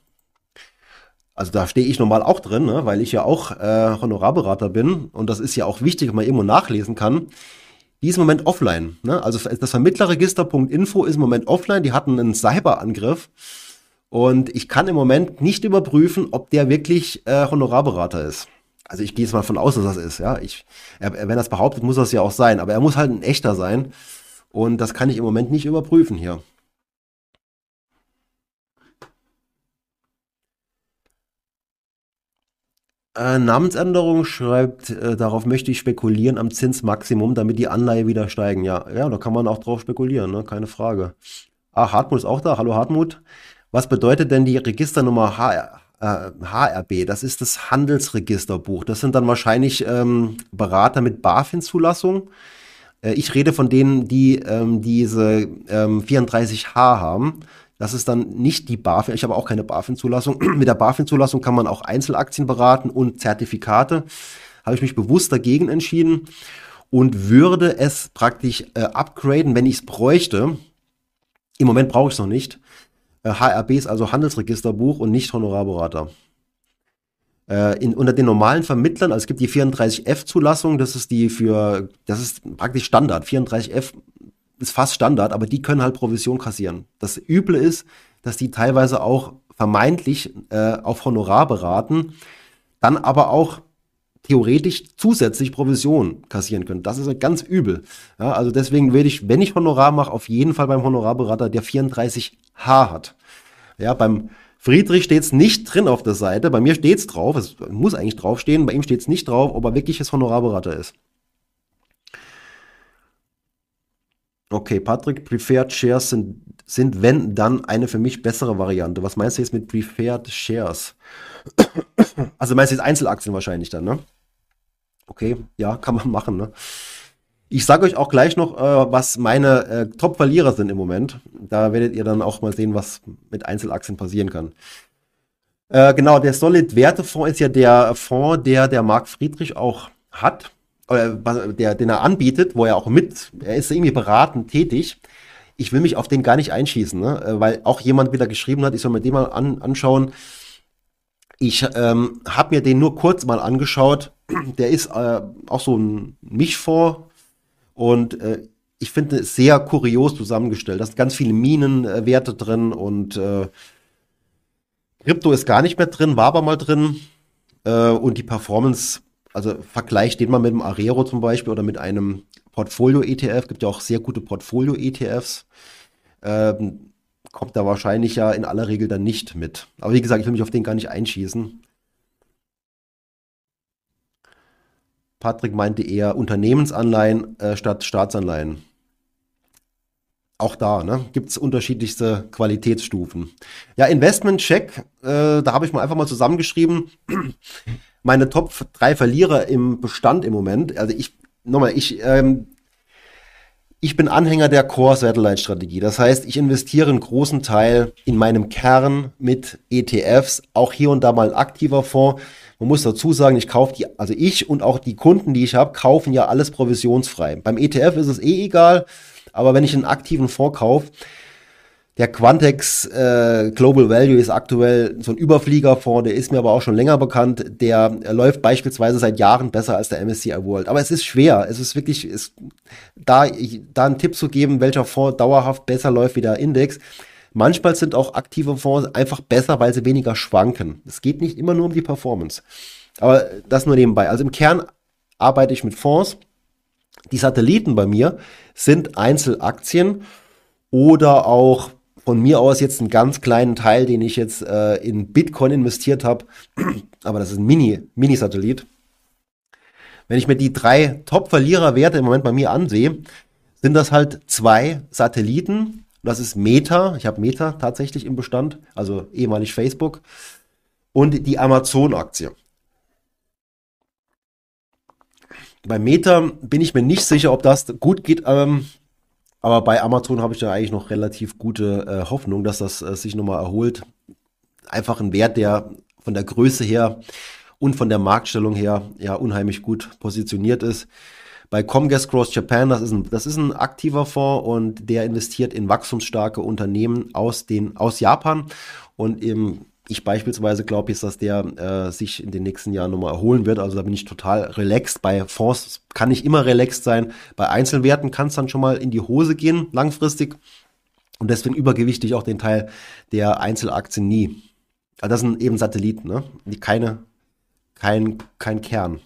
also da stehe ich normal auch drin, ne, weil ich ja auch äh, Honorarberater bin und das ist ja auch wichtig, wenn man immer nachlesen kann. Die ist im Moment offline. Ne? Also das Vermittlerregister.info ist im Moment offline. Die hatten einen Cyberangriff und ich kann im Moment nicht überprüfen, ob der wirklich äh, Honorarberater ist. Also ich gehe jetzt mal von aus, dass das ist. Ja, ich, er, wenn er das behauptet, muss das ja auch sein. Aber er muss halt ein echter sein und das kann ich im Moment nicht überprüfen hier. Äh, Namensänderung schreibt, äh, darauf möchte ich spekulieren am Zinsmaximum, damit die Anleihe wieder steigen. Ja, ja, da kann man auch drauf spekulieren, ne? keine Frage. Ah, Hartmut ist auch da. Hallo Hartmut. Was bedeutet denn die Registernummer HR, äh, HRB? Das ist das Handelsregisterbuch. Das sind dann wahrscheinlich ähm, Berater mit BaFin-Zulassung. Äh, ich rede von denen, die ähm, diese ähm, 34H haben. Das ist dann nicht die BaFin. Ich habe auch keine BaFin-Zulassung. Mit der BaFin-Zulassung kann man auch Einzelaktien beraten und Zertifikate. Habe ich mich bewusst dagegen entschieden und würde es praktisch äh, upgraden, wenn ich es bräuchte. Im Moment brauche ich es noch nicht. Äh, HRB ist also Handelsregisterbuch und nicht Honorarberater. Äh, in, unter den normalen Vermittlern, also es gibt die 34F-Zulassung, das ist die für, das ist praktisch Standard. 34F ist fast Standard, aber die können halt Provision kassieren. Das Üble ist, dass die teilweise auch vermeintlich äh, auf Honorar beraten, dann aber auch theoretisch zusätzlich Provision kassieren können. Das ist ganz übel. Ja, also deswegen würde ich, wenn ich Honorar mache, auf jeden Fall beim Honorarberater, der 34H hat. Ja, beim Friedrich steht es nicht drin auf der Seite. Bei mir steht es drauf. Es muss eigentlich draufstehen. Bei ihm steht es nicht drauf, ob er wirkliches Honorarberater ist. Okay, Patrick, Preferred Shares sind, sind, wenn, dann eine für mich bessere Variante. Was meinst du jetzt mit Preferred Shares? Also meinst du jetzt Einzelaktien wahrscheinlich dann, ne? Okay, ja, kann man machen, ne? Ich sage euch auch gleich noch, äh, was meine äh, Top-Verlierer sind im Moment. Da werdet ihr dann auch mal sehen, was mit Einzelaktien passieren kann. Äh, genau, der Solid Wertefonds ist ja der Fonds, der der Marc Friedrich auch hat der, den er anbietet, wo er auch mit, er ist irgendwie beratend tätig. Ich will mich auf den gar nicht einschießen, ne? Äh, weil auch jemand wieder geschrieben hat, ich soll mir den mal an, anschauen. Ich ähm, habe mir den nur kurz mal angeschaut. Der ist äh, auch so ein Mischfonds und äh, ich finde es sehr kurios zusammengestellt. Da sind ganz viele Minenwerte drin und äh, Krypto ist gar nicht mehr drin, war aber mal drin. Äh, und die Performance also vergleicht den mal mit dem Arero zum Beispiel oder mit einem Portfolio-ETF, gibt ja auch sehr gute Portfolio-ETFs, ähm, kommt da wahrscheinlich ja in aller Regel dann nicht mit. Aber wie gesagt, ich will mich auf den gar nicht einschießen. Patrick meinte eher Unternehmensanleihen äh, statt Staatsanleihen. Auch da ne, gibt es unterschiedlichste Qualitätsstufen. Ja, Investment-Check, äh, da habe ich mal einfach mal zusammengeschrieben meine Top 3 Verlierer im Bestand im Moment. Also ich, nochmal, ich, ähm, ich bin Anhänger der Core-Satellite-Strategie. Das heißt, ich investiere einen großen Teil in meinem Kern mit ETFs, auch hier und da mal ein aktiver Fonds. Man muss dazu sagen, ich kaufe die, also ich und auch die Kunden, die ich habe, kaufen ja alles provisionsfrei. Beim ETF ist es eh egal, aber wenn ich einen aktiven Fonds kaufe, der Quantex äh, Global Value ist aktuell so ein Überfliegerfonds, der ist mir aber auch schon länger bekannt. Der läuft beispielsweise seit Jahren besser als der MSCI World. Aber es ist schwer. Es ist wirklich, ist, da, da einen Tipp zu geben, welcher Fonds dauerhaft besser läuft wie der Index. Manchmal sind auch aktive Fonds einfach besser, weil sie weniger schwanken. Es geht nicht immer nur um die Performance. Aber das nur nebenbei. Also im Kern arbeite ich mit Fonds. Die Satelliten bei mir sind Einzelaktien oder auch von mir aus jetzt einen ganz kleinen Teil, den ich jetzt äh, in Bitcoin investiert habe, aber das ist ein Mini, Mini-Satellit. Wenn ich mir die drei Top-Verliererwerte im Moment bei mir ansehe, sind das halt zwei Satelliten. Das ist Meta. Ich habe Meta tatsächlich im Bestand, also ehemalig Facebook. Und die Amazon-Aktie. Bei Meta bin ich mir nicht sicher, ob das gut geht. Ähm, aber bei Amazon habe ich da eigentlich noch relativ gute äh, Hoffnung, dass das äh, sich nochmal erholt. Einfach ein Wert, der von der Größe her und von der Marktstellung her ja unheimlich gut positioniert ist. Bei Comgas Growth Japan, das ist ein, das ist ein aktiver Fonds und der investiert in wachstumsstarke Unternehmen aus den, aus Japan und im ich beispielsweise glaube jetzt, dass der äh, sich in den nächsten Jahren nochmal erholen wird. Also da bin ich total relaxed. Bei Fonds kann ich immer relaxed sein. Bei Einzelwerten kann es dann schon mal in die Hose gehen, langfristig. Und deswegen übergewichtig auch den Teil der Einzelaktien nie. Also das sind eben Satelliten, ne? Keine, kein, kein Kern.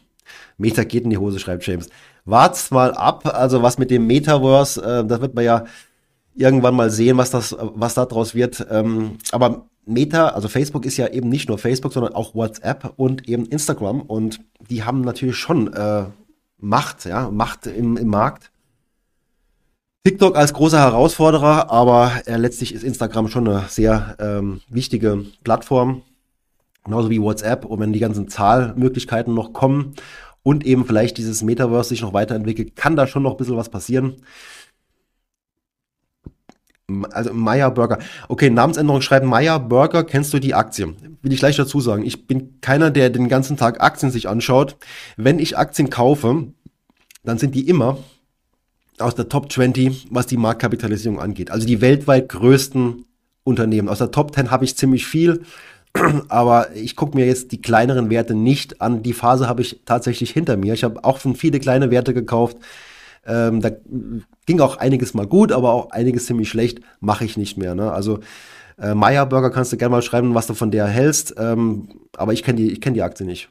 Meta geht in die Hose, schreibt James. Wart's mal ab, also was mit dem Metaverse, äh, das wird man ja irgendwann mal sehen, was das, was da draus wird. Ähm, aber Meta, also Facebook ist ja eben nicht nur Facebook, sondern auch WhatsApp und eben Instagram und die haben natürlich schon äh, Macht, ja, Macht im, im Markt. TikTok als großer Herausforderer, aber äh, letztlich ist Instagram schon eine sehr ähm, wichtige Plattform, genauso wie WhatsApp. Und wenn die ganzen Zahlmöglichkeiten noch kommen und eben vielleicht dieses Metaverse sich noch weiterentwickelt, kann da schon noch ein bisschen was passieren also Meyer Burger. Okay, Namensänderung schreiben Meyer Burger, kennst du die Aktie? Will ich gleich dazu sagen. Ich bin keiner, der den ganzen Tag Aktien sich anschaut. Wenn ich Aktien kaufe, dann sind die immer aus der Top 20, was die Marktkapitalisierung angeht. Also die weltweit größten Unternehmen. Aus der Top 10 habe ich ziemlich viel, aber ich gucke mir jetzt die kleineren Werte nicht an. Die Phase habe ich tatsächlich hinter mir. Ich habe auch schon viele kleine Werte gekauft. Ähm, da ging auch einiges mal gut, aber auch einiges ziemlich schlecht. Mache ich nicht mehr. Ne? Also äh, Meyer Burger kannst du gerne mal schreiben, was du von der hältst. Ähm, aber ich kenne die, kenn die Aktie nicht.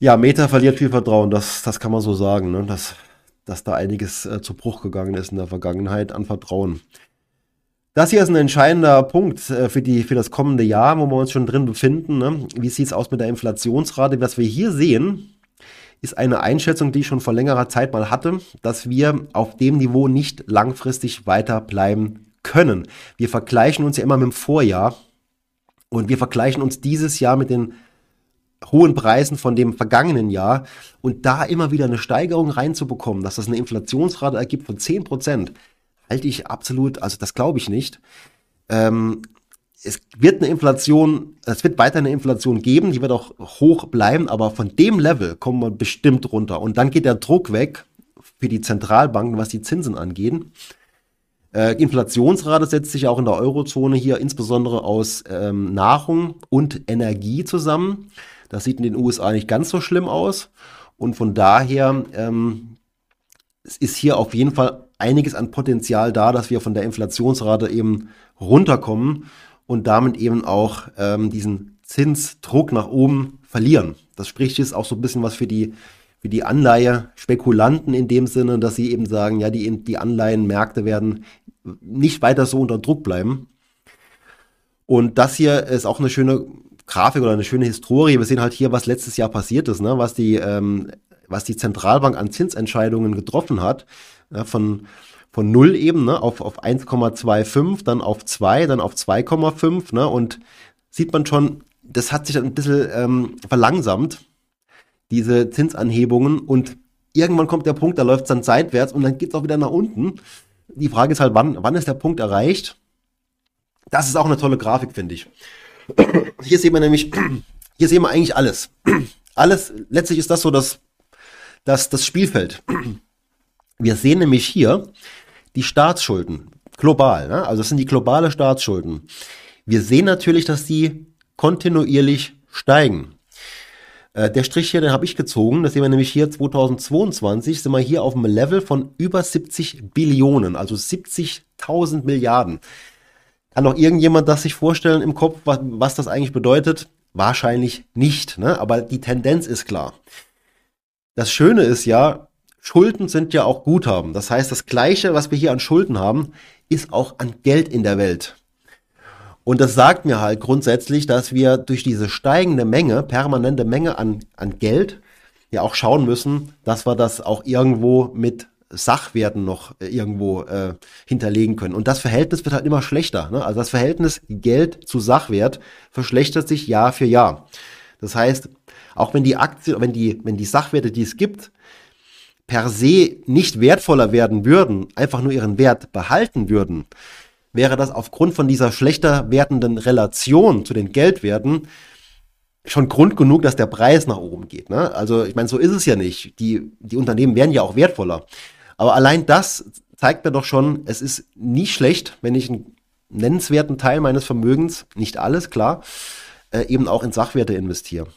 Ja, Meta verliert viel Vertrauen, das, das kann man so sagen, ne? dass, dass da einiges äh, zu Bruch gegangen ist in der Vergangenheit an Vertrauen. Das hier ist ein entscheidender Punkt äh, für, die, für das kommende Jahr, wo wir uns schon drin befinden. Ne? Wie sieht es aus mit der Inflationsrate? Was wir hier sehen, ist eine Einschätzung, die ich schon vor längerer Zeit mal hatte, dass wir auf dem Niveau nicht langfristig weiter bleiben können. Wir vergleichen uns ja immer mit dem Vorjahr und wir vergleichen uns dieses Jahr mit den hohen Preisen von dem vergangenen Jahr und da immer wieder eine Steigerung reinzubekommen, dass das eine Inflationsrate ergibt von 10%, halte ich absolut, also das glaube ich nicht. Ähm, es wird eine Inflation, es wird weiter eine Inflation geben, die wird auch hoch bleiben, aber von dem Level kommen wir bestimmt runter. Und dann geht der Druck weg für die Zentralbanken, was die Zinsen angeht. Äh, Inflationsrate setzt sich auch in der Eurozone hier insbesondere aus ähm, Nahrung und Energie zusammen. Das sieht in den USA nicht ganz so schlimm aus. Und von daher ähm, ist hier auf jeden Fall einiges an Potenzial da, dass wir von der Inflationsrate eben runterkommen und damit eben auch ähm, diesen Zinsdruck nach oben verlieren. Das spricht jetzt auch so ein bisschen was für die, für die Anleihe-Spekulanten in dem Sinne, dass sie eben sagen, ja, die, die Anleihenmärkte werden nicht weiter so unter Druck bleiben. Und das hier ist auch eine schöne Grafik oder eine schöne Historie. Wir sehen halt hier, was letztes Jahr passiert ist, ne? was, die, ähm, was die Zentralbank an Zinsentscheidungen getroffen hat. Ja, von von 0 eben ne, auf, auf 1,25, dann auf 2, dann auf 2,5. Ne, und sieht man schon, das hat sich dann ein bisschen ähm, verlangsamt, diese Zinsanhebungen. Und irgendwann kommt der Punkt, da läuft es dann seitwärts und dann geht es auch wieder nach unten. Die Frage ist halt, wann, wann ist der Punkt erreicht? Das ist auch eine tolle Grafik, finde ich. Hier sehen wir nämlich, hier sehen wir eigentlich alles. Alles, letztlich ist das so das, das, das Spielfeld. Wir sehen nämlich hier, die Staatsschulden, global, ne? also das sind die globale Staatsschulden. Wir sehen natürlich, dass die kontinuierlich steigen. Äh, der Strich hier, den habe ich gezogen, das sehen wir nämlich hier 2022, sind wir hier auf einem Level von über 70 Billionen, also 70.000 Milliarden. Kann noch irgendjemand das sich vorstellen im Kopf, was, was das eigentlich bedeutet? Wahrscheinlich nicht, ne? aber die Tendenz ist klar. Das Schöne ist ja, Schulden sind ja auch Guthaben. Das heißt, das Gleiche, was wir hier an Schulden haben, ist auch an Geld in der Welt. Und das sagt mir halt grundsätzlich, dass wir durch diese steigende Menge, permanente Menge an, an Geld, ja auch schauen müssen, dass wir das auch irgendwo mit Sachwerten noch äh, irgendwo äh, hinterlegen können. Und das Verhältnis wird halt immer schlechter. Ne? Also das Verhältnis Geld zu Sachwert verschlechtert sich Jahr für Jahr. Das heißt, auch wenn die Aktie, wenn die, wenn die Sachwerte, die es gibt, per se nicht wertvoller werden würden, einfach nur ihren Wert behalten würden, wäre das aufgrund von dieser schlechter werdenden Relation zu den Geldwerten schon Grund genug, dass der Preis nach oben geht. Ne? Also ich meine, so ist es ja nicht. Die, die Unternehmen werden ja auch wertvoller. Aber allein das zeigt mir doch schon, es ist nie schlecht, wenn ich einen nennenswerten Teil meines Vermögens, nicht alles, klar, äh, eben auch in Sachwerte investiere.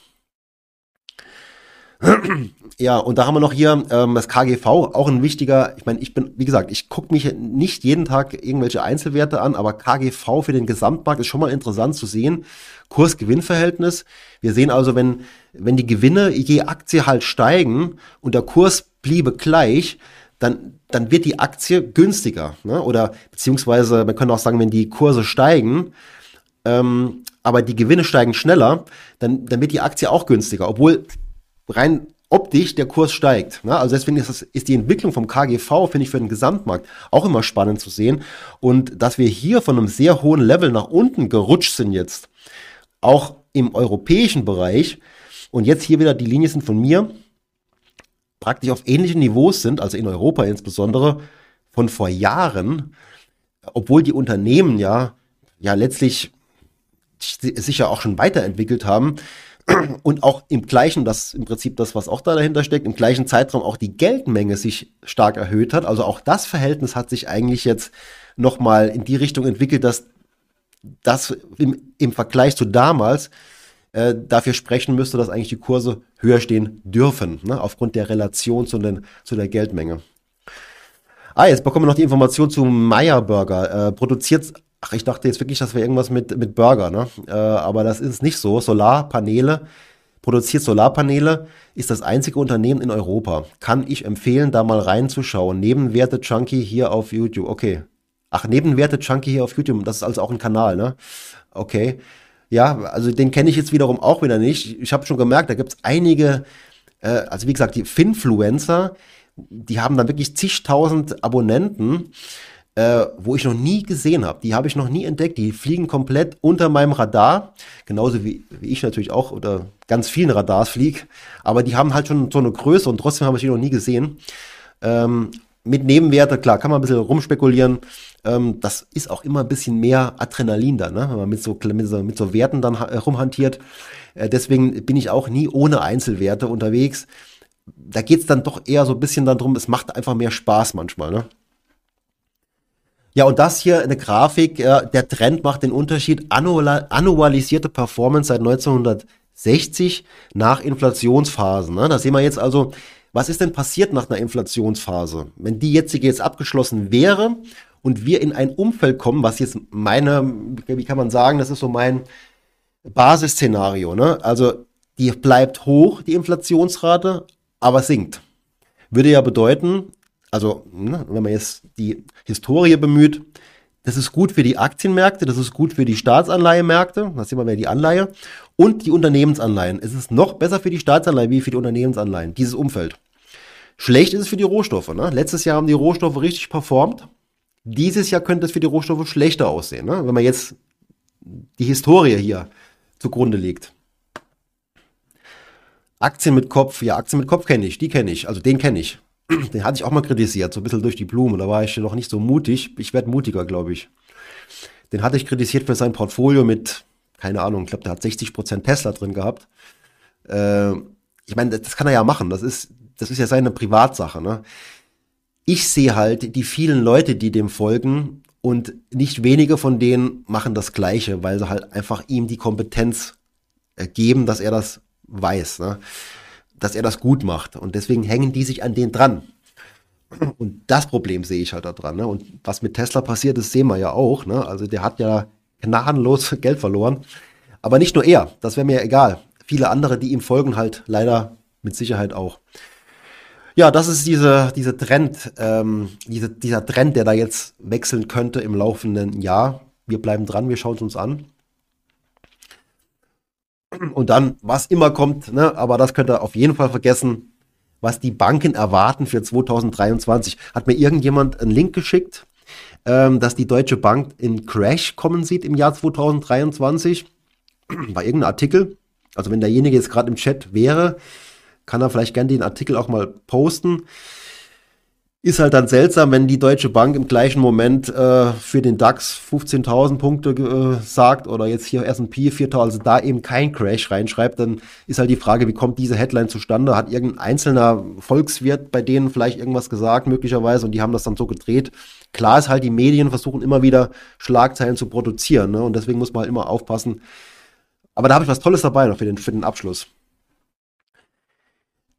Ja, und da haben wir noch hier ähm, das KGV, auch ein wichtiger, ich meine, ich bin, wie gesagt, ich gucke mich nicht jeden Tag irgendwelche Einzelwerte an, aber KGV für den Gesamtmarkt ist schon mal interessant zu sehen. Kurs-Gewinn-Verhältnis. Wir sehen also, wenn, wenn die Gewinne je Aktie halt steigen und der Kurs bliebe gleich, dann, dann wird die Aktie günstiger. Ne? Oder beziehungsweise, man kann auch sagen, wenn die Kurse steigen, ähm, aber die Gewinne steigen schneller, dann, dann wird die Aktie auch günstiger, obwohl rein optisch der Kurs steigt. Ne? Also deswegen ist, das, ist die Entwicklung vom KGV, finde ich, für den Gesamtmarkt auch immer spannend zu sehen. Und dass wir hier von einem sehr hohen Level nach unten gerutscht sind jetzt, auch im europäischen Bereich, und jetzt hier wieder die Linien sind von mir, praktisch auf ähnlichen Niveaus sind, also in Europa insbesondere, von vor Jahren, obwohl die Unternehmen ja, ja letztlich sich ja auch schon weiterentwickelt haben und auch im gleichen, das im Prinzip das, was auch da dahinter steckt, im gleichen Zeitraum auch die Geldmenge sich stark erhöht hat. Also auch das Verhältnis hat sich eigentlich jetzt nochmal in die Richtung entwickelt, dass das im, im Vergleich zu damals äh, dafür sprechen müsste, dass eigentlich die Kurse höher stehen dürfen, ne, aufgrund der Relation zu, den, zu der Geldmenge. Ah, jetzt bekommen wir noch die Information zu Meyer Burger. Äh, produziert, ach, ich dachte jetzt wirklich, das wäre irgendwas mit, mit Burger, ne? Äh, aber das ist nicht so. Solarpaneele, produziert Solarpaneele, ist das einzige Unternehmen in Europa. Kann ich empfehlen, da mal reinzuschauen. Nebenwerte Chunky hier auf YouTube. Okay. Ach, Nebenwerte Chunky hier auf YouTube. Das ist also auch ein Kanal, ne? Okay. Ja, also den kenne ich jetzt wiederum auch wieder nicht. Ich habe schon gemerkt, da gibt es einige, äh, also wie gesagt, die Finfluencer, die haben dann wirklich zigtausend Abonnenten, äh, wo ich noch nie gesehen habe. Die habe ich noch nie entdeckt. Die fliegen komplett unter meinem Radar, genauso wie, wie ich natürlich auch oder ganz vielen Radars fliege. Aber die haben halt schon so eine Größe und trotzdem habe ich die noch nie gesehen. Ähm, mit Nebenwerte, klar, kann man ein bisschen rumspekulieren. Ähm, das ist auch immer ein bisschen mehr Adrenalin da, ne? wenn man mit so, mit so, mit so Werten dann rumhantiert. Äh, deswegen bin ich auch nie ohne Einzelwerte unterwegs. Da geht es dann doch eher so ein bisschen darum, es macht einfach mehr Spaß manchmal. Ne? Ja, und das hier eine Grafik, äh, der Trend macht den Unterschied. Annual, annualisierte Performance seit 1960 nach Inflationsphasen. Ne? Da sehen wir jetzt also, was ist denn passiert nach einer Inflationsphase? Wenn die jetzige jetzt abgeschlossen wäre und wir in ein Umfeld kommen, was jetzt meine, wie kann man sagen, das ist so mein Basisszenario, ne? Also die bleibt hoch, die Inflationsrate, aber sinkt. Würde ja bedeuten, also ne, wenn man jetzt die Historie bemüht, das ist gut für die Aktienmärkte, das ist gut für die Staatsanleihemärkte, das sehen wir die Anleihe, und die Unternehmensanleihen. Es ist noch besser für die Staatsanleihen wie für die Unternehmensanleihen, dieses Umfeld. Schlecht ist es für die Rohstoffe. Ne? Letztes Jahr haben die Rohstoffe richtig performt. Dieses Jahr könnte es für die Rohstoffe schlechter aussehen, ne? wenn man jetzt die Historie hier zugrunde legt. Aktien mit Kopf, ja, Aktien mit Kopf kenne ich, die kenne ich, also den kenne ich. Den hatte ich auch mal kritisiert, so ein bisschen durch die Blume. Da war ich noch nicht so mutig. Ich werde mutiger, glaube ich. Den hatte ich kritisiert für sein Portfolio mit, keine Ahnung, ich glaube, der hat 60% Tesla drin gehabt. Äh, ich meine, das kann er ja machen. Das ist, das ist ja seine Privatsache. Ne? Ich sehe halt die vielen Leute, die dem folgen und nicht wenige von denen machen das Gleiche, weil sie halt einfach ihm die Kompetenz äh, geben, dass er das weiß. Ne? Dass er das gut macht. Und deswegen hängen die sich an den dran. Und das Problem sehe ich halt da dran. Ne? Und was mit Tesla passiert ist, sehen wir ja auch. Ne? Also der hat ja gnadenlos Geld verloren. Aber nicht nur er, das wäre mir egal. Viele andere, die ihm folgen, halt leider mit Sicherheit auch. Ja, das ist diese, diese Trend, ähm, diese, dieser Trend, der da jetzt wechseln könnte im laufenden Jahr. Wir bleiben dran, wir schauen es uns an. Und dann, was immer kommt, ne, aber das könnt ihr auf jeden Fall vergessen, was die Banken erwarten für 2023. Hat mir irgendjemand einen Link geschickt, ähm, dass die Deutsche Bank in Crash kommen sieht im Jahr 2023. War irgendein Artikel. Also wenn derjenige jetzt gerade im Chat wäre, kann er vielleicht gerne den Artikel auch mal posten. Ist halt dann seltsam, wenn die Deutsche Bank im gleichen Moment äh, für den DAX 15.000 Punkte äh, sagt oder jetzt hier S&P 4.000, also da eben kein Crash reinschreibt, dann ist halt die Frage, wie kommt diese Headline zustande? Hat irgendein einzelner Volkswirt bei denen vielleicht irgendwas gesagt, möglicherweise, und die haben das dann so gedreht. Klar ist halt, die Medien versuchen immer wieder Schlagzeilen zu produzieren, ne? und deswegen muss man halt immer aufpassen. Aber da habe ich was Tolles dabei noch für den, für den Abschluss.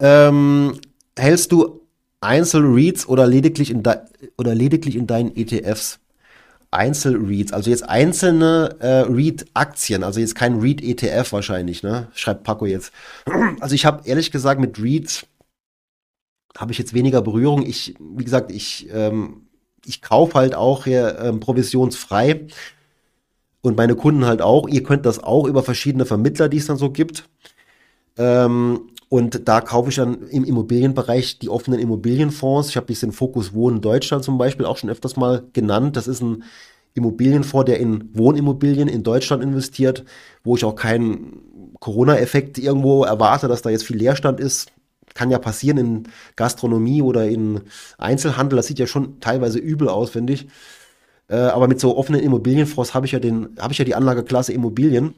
Ähm, hältst du Einzelreads oder lediglich in, oder lediglich in deinen ETFs? Einzelreads, also jetzt einzelne äh, Read-Aktien, also jetzt kein Read-ETF wahrscheinlich, ne? Schreibt Paco jetzt. Also ich habe ehrlich gesagt mit Reads habe ich jetzt weniger Berührung. Ich, wie gesagt, ich, ähm, ich kaufe halt auch hier ähm, provisionsfrei und meine Kunden halt auch. Ihr könnt das auch über verschiedene Vermittler, die es dann so gibt. Ähm, und da kaufe ich dann im Immobilienbereich die offenen Immobilienfonds. Ich habe diesen Fokus Wohnen Deutschland zum Beispiel auch schon öfters mal genannt. Das ist ein Immobilienfonds, der in Wohnimmobilien in Deutschland investiert, wo ich auch keinen Corona-Effekt irgendwo erwarte, dass da jetzt viel Leerstand ist. Kann ja passieren in Gastronomie oder in Einzelhandel. Das sieht ja schon teilweise übel aus, finde ich. Äh, aber mit so offenen Immobilienfonds habe ich ja den, habe ich ja die Anlageklasse Immobilien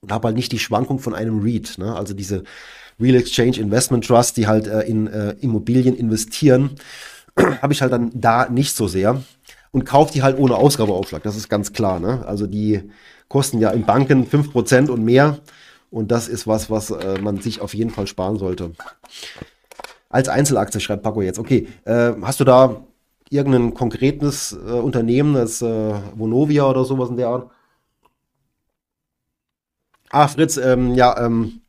und habe halt nicht die Schwankung von einem REIT. Ne? Also diese Real Exchange Investment Trust, die halt äh, in äh, Immobilien investieren, habe ich halt dann da nicht so sehr und kaufe die halt ohne Ausgabeaufschlag. Das ist ganz klar. Ne? Also die kosten ja in Banken 5% und mehr. Und das ist was, was äh, man sich auf jeden Fall sparen sollte. Als Einzelaktie schreibt Paco jetzt. Okay, äh, hast du da irgendein konkretes äh, Unternehmen, das äh, Vonovia oder sowas in der Art? Ah, Fritz, ähm, ja, ähm,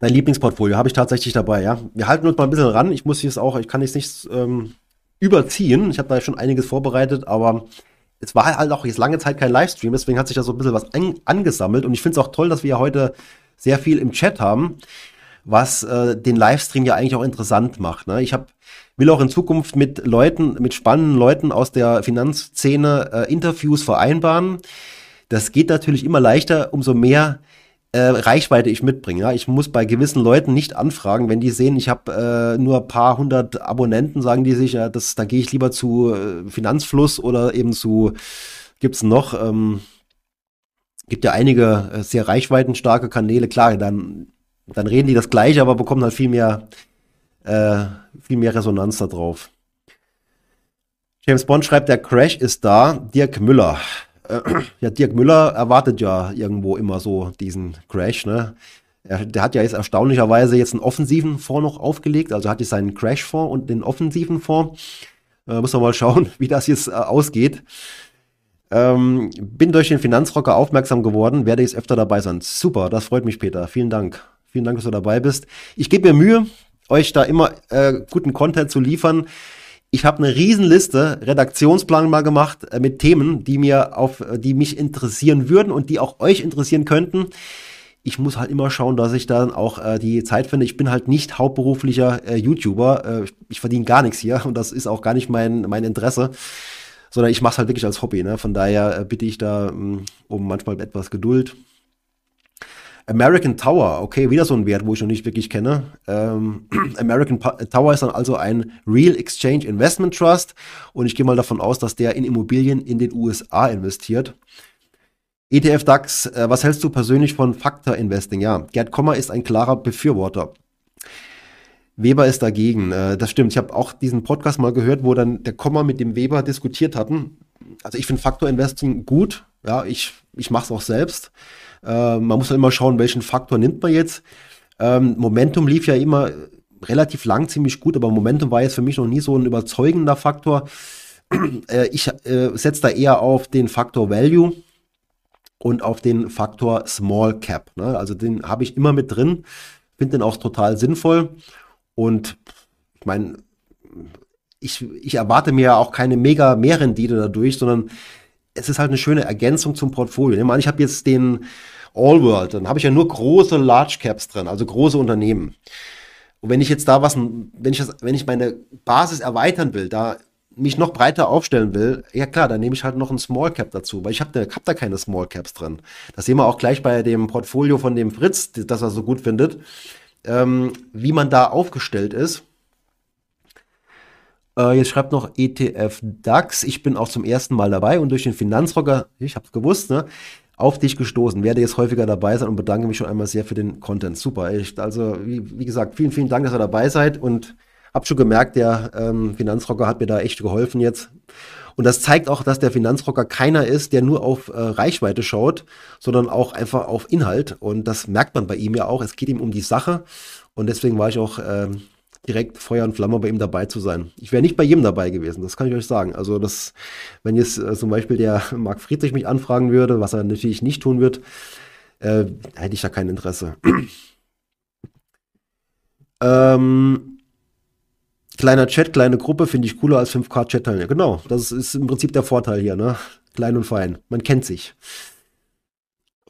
Dein Lieblingsportfolio habe ich tatsächlich dabei, ja. Wir halten uns mal ein bisschen ran. Ich muss jetzt auch, ich kann jetzt nichts ähm, überziehen. Ich habe da schon einiges vorbereitet, aber es war halt auch jetzt lange Zeit kein Livestream, deswegen hat sich da so ein bisschen was an, angesammelt. Und ich finde es auch toll, dass wir ja heute sehr viel im Chat haben, was äh, den Livestream ja eigentlich auch interessant macht. Ne? Ich hab, will auch in Zukunft mit Leuten, mit spannenden Leuten aus der Finanzszene äh, Interviews vereinbaren. Das geht natürlich immer leichter, umso mehr äh, Reichweite ich mitbringe. Ja? Ich muss bei gewissen Leuten nicht anfragen, wenn die sehen, ich habe äh, nur ein paar hundert Abonnenten, sagen die sich, ja, das, da gehe ich lieber zu äh, Finanzfluss oder eben zu, gibt's noch, ähm, gibt ja einige äh, sehr reichweitenstarke Kanäle, klar, dann, dann reden die das gleiche, aber bekommen halt viel mehr, äh, viel mehr Resonanz da drauf. James Bond schreibt, der Crash ist da, Dirk Müller ja, Dirk Müller erwartet ja irgendwo immer so diesen Crash, ne? Er, der hat ja jetzt erstaunlicherweise jetzt einen offensiven Fonds noch aufgelegt, also hat jetzt seinen Crash-Fonds und den offensiven Fonds. Äh, muss man mal schauen, wie das jetzt äh, ausgeht. Ähm, bin durch den Finanzrocker aufmerksam geworden, werde jetzt öfter dabei sein. Super, das freut mich, Peter. Vielen Dank. Vielen Dank, dass du dabei bist. Ich gebe mir Mühe, euch da immer äh, guten Content zu liefern ich habe eine Riesenliste, Redaktionsplan mal gemacht äh, mit Themen, die mir auf, äh, die mich interessieren würden und die auch euch interessieren könnten. Ich muss halt immer schauen, dass ich dann auch äh, die Zeit finde. Ich bin halt nicht hauptberuflicher äh, YouTuber. Äh, ich verdiene gar nichts hier und das ist auch gar nicht mein, mein Interesse, sondern ich mache es halt wirklich als Hobby. Ne? Von daher äh, bitte ich da mh, mm, um manchmal etwas Geduld. American Tower, okay, wieder so ein Wert, wo ich noch nicht wirklich kenne. Ähm, American pa Tower ist dann also ein Real Exchange Investment Trust und ich gehe mal davon aus, dass der in Immobilien in den USA investiert. ETF DAX, äh, was hältst du persönlich von Factor Investing? Ja, Gerd Kommer ist ein klarer Befürworter. Weber ist dagegen. Äh, das stimmt. Ich habe auch diesen Podcast mal gehört, wo dann der Kommer mit dem Weber diskutiert hatten. Also ich finde Factor Investing gut. Ja, ich, ich mache es auch selbst. Äh, man muss ja immer schauen, welchen Faktor nimmt man jetzt. Ähm, Momentum lief ja immer relativ lang ziemlich gut, aber Momentum war jetzt für mich noch nie so ein überzeugender Faktor. Äh, ich äh, setze da eher auf den Faktor Value und auf den Faktor Small Cap. Ne? Also den habe ich immer mit drin, finde den auch total sinnvoll. Und ich meine, ich, ich erwarte mir ja auch keine mega Mehrrendite dadurch, sondern es ist halt eine schöne Ergänzung zum Portfolio. Ich meine, ich habe jetzt den All World, dann habe ich ja nur große Large Caps drin, also große Unternehmen. Und wenn ich jetzt da was, wenn ich das, wenn ich meine Basis erweitern will, da mich noch breiter aufstellen will, ja klar, dann nehme ich halt noch ein Small Cap dazu, weil ich habe hab da keine Small Caps drin. Das sehen wir auch gleich bei dem Portfolio von dem Fritz, das er so gut findet, ähm, wie man da aufgestellt ist. Äh, jetzt schreibt noch ETF DAX. Ich bin auch zum ersten Mal dabei und durch den Finanzrocker, ich habe es gewusst, ne, auf dich gestoßen. Werde jetzt häufiger dabei sein und bedanke mich schon einmal sehr für den Content. Super, echt. Also, wie, wie gesagt, vielen, vielen Dank, dass ihr dabei seid und hab schon gemerkt, der ähm, Finanzrocker hat mir da echt geholfen jetzt. Und das zeigt auch, dass der Finanzrocker keiner ist, der nur auf äh, Reichweite schaut, sondern auch einfach auf Inhalt. Und das merkt man bei ihm ja auch. Es geht ihm um die Sache. Und deswegen war ich auch äh, direkt Feuer und Flamme bei ihm dabei zu sein. Ich wäre nicht bei jedem dabei gewesen, das kann ich euch sagen. Also das, wenn jetzt äh, zum Beispiel der Marc Friedrich mich anfragen würde, was er natürlich nicht tun wird, äh, hätte ich da kein Interesse. ähm, kleiner Chat, kleine Gruppe finde ich cooler als 5K-Chat-Teilnehmer. Genau, das ist im Prinzip der Vorteil hier, ne? Klein und fein. Man kennt sich.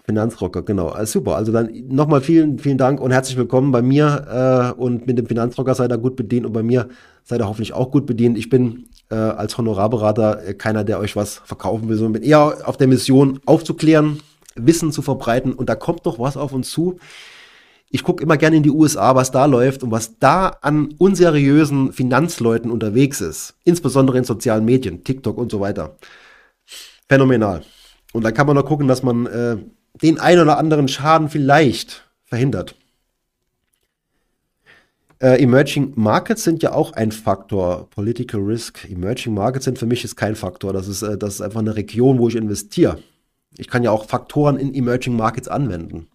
Finanzrocker, genau. Also super. Also dann nochmal vielen, vielen Dank und herzlich willkommen bei mir. Äh, und mit dem Finanzrocker seid ihr gut bedient und bei mir seid ihr hoffentlich auch gut bedient. Ich bin äh, als Honorarberater äh, keiner, der euch was verkaufen will, sondern bin eher auf der Mission aufzuklären, Wissen zu verbreiten. Und da kommt noch was auf uns zu. Ich gucke immer gerne in die USA, was da läuft und was da an unseriösen Finanzleuten unterwegs ist. Insbesondere in sozialen Medien, TikTok und so weiter. Phänomenal. Und da kann man noch gucken, dass man äh, den ein oder anderen Schaden vielleicht verhindert. Äh, Emerging Markets sind ja auch ein Faktor. Political Risk. Emerging Markets sind für mich ist kein Faktor. Das ist, äh, das ist einfach eine Region, wo ich investiere. Ich kann ja auch Faktoren in Emerging Markets anwenden.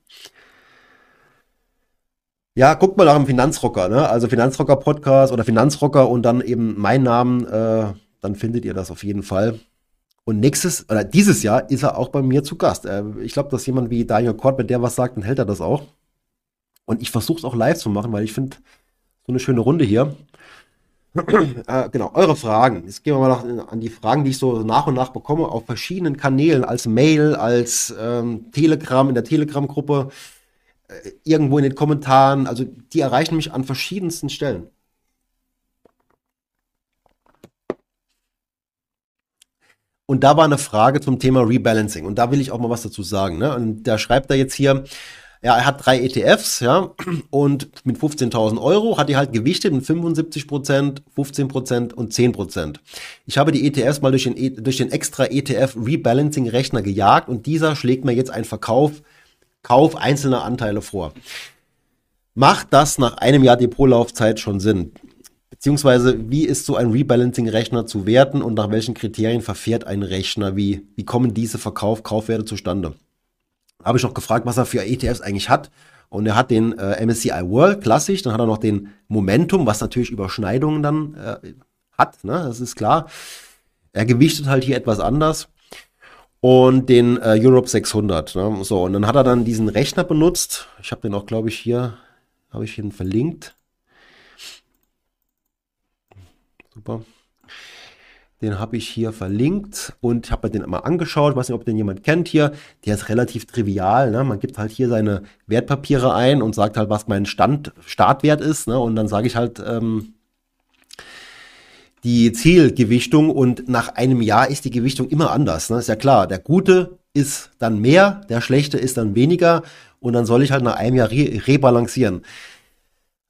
Ja, guckt mal nach dem Finanzrocker, ne? Also Finanzrocker Podcast oder Finanzrocker und dann eben mein Namen, äh, dann findet ihr das auf jeden Fall. Und nächstes, oder dieses Jahr ist er auch bei mir zu Gast. Äh, ich glaube, dass jemand wie Daniel Kort, wenn der was sagt, dann hält er das auch. Und ich versuche es auch live zu machen, weil ich finde, so eine schöne Runde hier. äh, genau, eure Fragen. Jetzt gehen wir mal nach, an die Fragen, die ich so nach und nach bekomme, auf verschiedenen Kanälen, als Mail, als ähm, Telegram, in der Telegram-Gruppe, äh, irgendwo in den Kommentaren. Also die erreichen mich an verschiedensten Stellen. Und da war eine Frage zum Thema Rebalancing. Und da will ich auch mal was dazu sagen. Ne? Und da schreibt er jetzt hier, ja, er hat drei ETFs, ja, und mit 15.000 Euro hat die halt gewichtet in 75 Prozent, 15 Prozent und 10 Prozent. Ich habe die ETFs mal durch den, e, durch den extra ETF Rebalancing Rechner gejagt und dieser schlägt mir jetzt einen Verkauf, Kauf einzelner Anteile vor. Macht das nach einem Jahr Depotlaufzeit schon Sinn? Beziehungsweise, wie ist so ein Rebalancing-Rechner zu werten und nach welchen Kriterien verfährt ein Rechner? Wie, wie kommen diese Verkauf, Kaufwerte zustande? Habe ich noch gefragt, was er für ETFs eigentlich hat. Und er hat den äh, MSCI World klassisch, dann hat er noch den Momentum, was natürlich Überschneidungen dann äh, hat, ne? das ist klar. Er gewichtet halt hier etwas anders. Und den äh, Europe 600. Ne? So, und dann hat er dann diesen Rechner benutzt. Ich habe den auch, glaube ich, hier, habe ich ihn verlinkt. Super. Den habe ich hier verlinkt und habe mir den mal angeschaut. Ich weiß nicht, ob den jemand kennt hier. Der ist relativ trivial. Ne? Man gibt halt hier seine Wertpapiere ein und sagt halt, was mein Stand, Startwert ist. Ne? Und dann sage ich halt ähm, die Zielgewichtung. Und nach einem Jahr ist die Gewichtung immer anders. Ne? Ist ja klar. Der Gute ist dann mehr, der Schlechte ist dann weniger. Und dann soll ich halt nach einem Jahr re rebalancieren.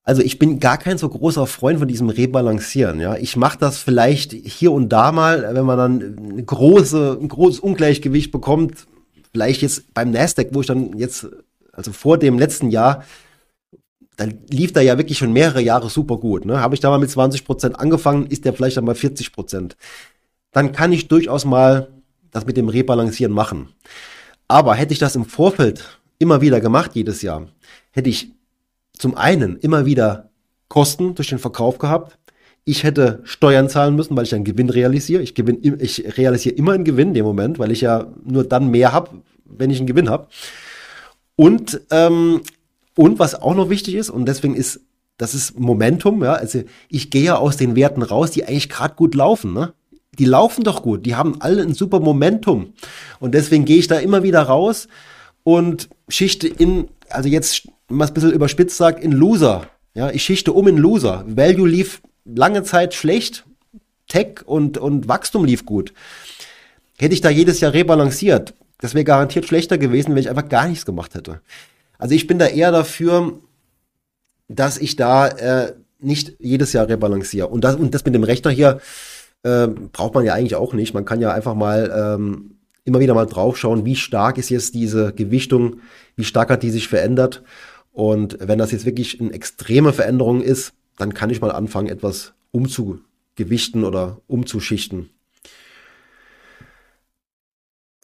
Also ich bin gar kein so großer Freund von diesem Rebalancieren. Ja, ich mache das vielleicht hier und da mal, wenn man dann eine große, ein großes Ungleichgewicht bekommt. Vielleicht jetzt beim Nasdaq, wo ich dann jetzt, also vor dem letzten Jahr, dann lief da ja wirklich schon mehrere Jahre super gut. Ne? Habe ich da mal mit 20 Prozent angefangen, ist der vielleicht dann bei 40 Prozent. Dann kann ich durchaus mal das mit dem Rebalancieren machen. Aber hätte ich das im Vorfeld immer wieder gemacht, jedes Jahr, hätte ich zum einen immer wieder Kosten durch den Verkauf gehabt. Ich hätte Steuern zahlen müssen, weil ich einen Gewinn realisiere. Ich, gewinn, ich realisiere immer einen Gewinn in dem Moment, weil ich ja nur dann mehr habe, wenn ich einen Gewinn habe. Und, ähm, und was auch noch wichtig ist, und deswegen ist, das ist Momentum, ja, also ich gehe ja aus den Werten raus, die eigentlich gerade gut laufen. Ne? die laufen doch gut, die haben alle ein super Momentum. Und deswegen gehe ich da immer wieder raus und schichte in, also jetzt, wenn man es ein bisschen überspitzt sagt, in Loser. Ja, ich schichte um in Loser. Value lief lange Zeit schlecht, Tech und, und Wachstum lief gut. Hätte ich da jedes Jahr rebalanciert, das wäre garantiert schlechter gewesen, wenn ich einfach gar nichts gemacht hätte. Also ich bin da eher dafür, dass ich da äh, nicht jedes Jahr rebalanciere. Und das, und das mit dem Rechner hier äh, braucht man ja eigentlich auch nicht. Man kann ja einfach mal ähm, immer wieder mal draufschauen, wie stark ist jetzt diese Gewichtung, wie stark hat die sich verändert. Und wenn das jetzt wirklich eine extreme Veränderung ist, dann kann ich mal anfangen, etwas umzugewichten oder umzuschichten.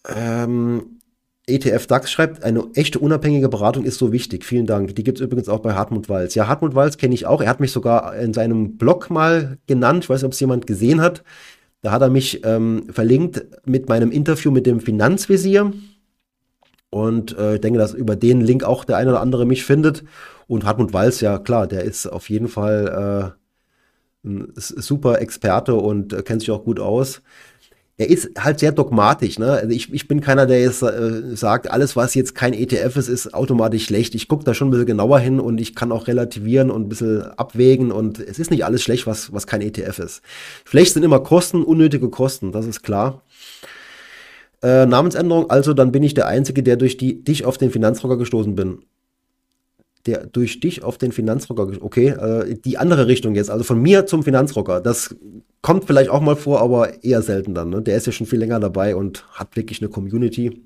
Ähm, ETF DAX schreibt, eine echte unabhängige Beratung ist so wichtig. Vielen Dank. Die gibt es übrigens auch bei Hartmut Walz. Ja, Hartmut Walz kenne ich auch. Er hat mich sogar in seinem Blog mal genannt. Ich weiß nicht, ob es jemand gesehen hat. Da hat er mich ähm, verlinkt mit meinem Interview mit dem Finanzvisier. Und äh, ich denke, dass über den Link auch der eine oder andere mich findet. Und Hartmut Walz, ja klar, der ist auf jeden Fall äh, ein super Experte und äh, kennt sich auch gut aus er ist halt sehr dogmatisch. Ne? Also ich, ich bin keiner, der jetzt äh, sagt, alles, was jetzt kein ETF ist, ist automatisch schlecht. Ich gucke da schon ein bisschen genauer hin und ich kann auch relativieren und ein bisschen abwägen und es ist nicht alles schlecht, was, was kein ETF ist. Schlecht sind immer Kosten, unnötige Kosten, das ist klar. Äh, Namensänderung, also dann bin ich der Einzige, der durch die, dich auf den Finanzrocker gestoßen bin der durch dich auf den Finanzrocker, okay, äh, die andere Richtung jetzt, also von mir zum Finanzrocker, das kommt vielleicht auch mal vor, aber eher selten dann. Ne? Der ist ja schon viel länger dabei und hat wirklich eine Community.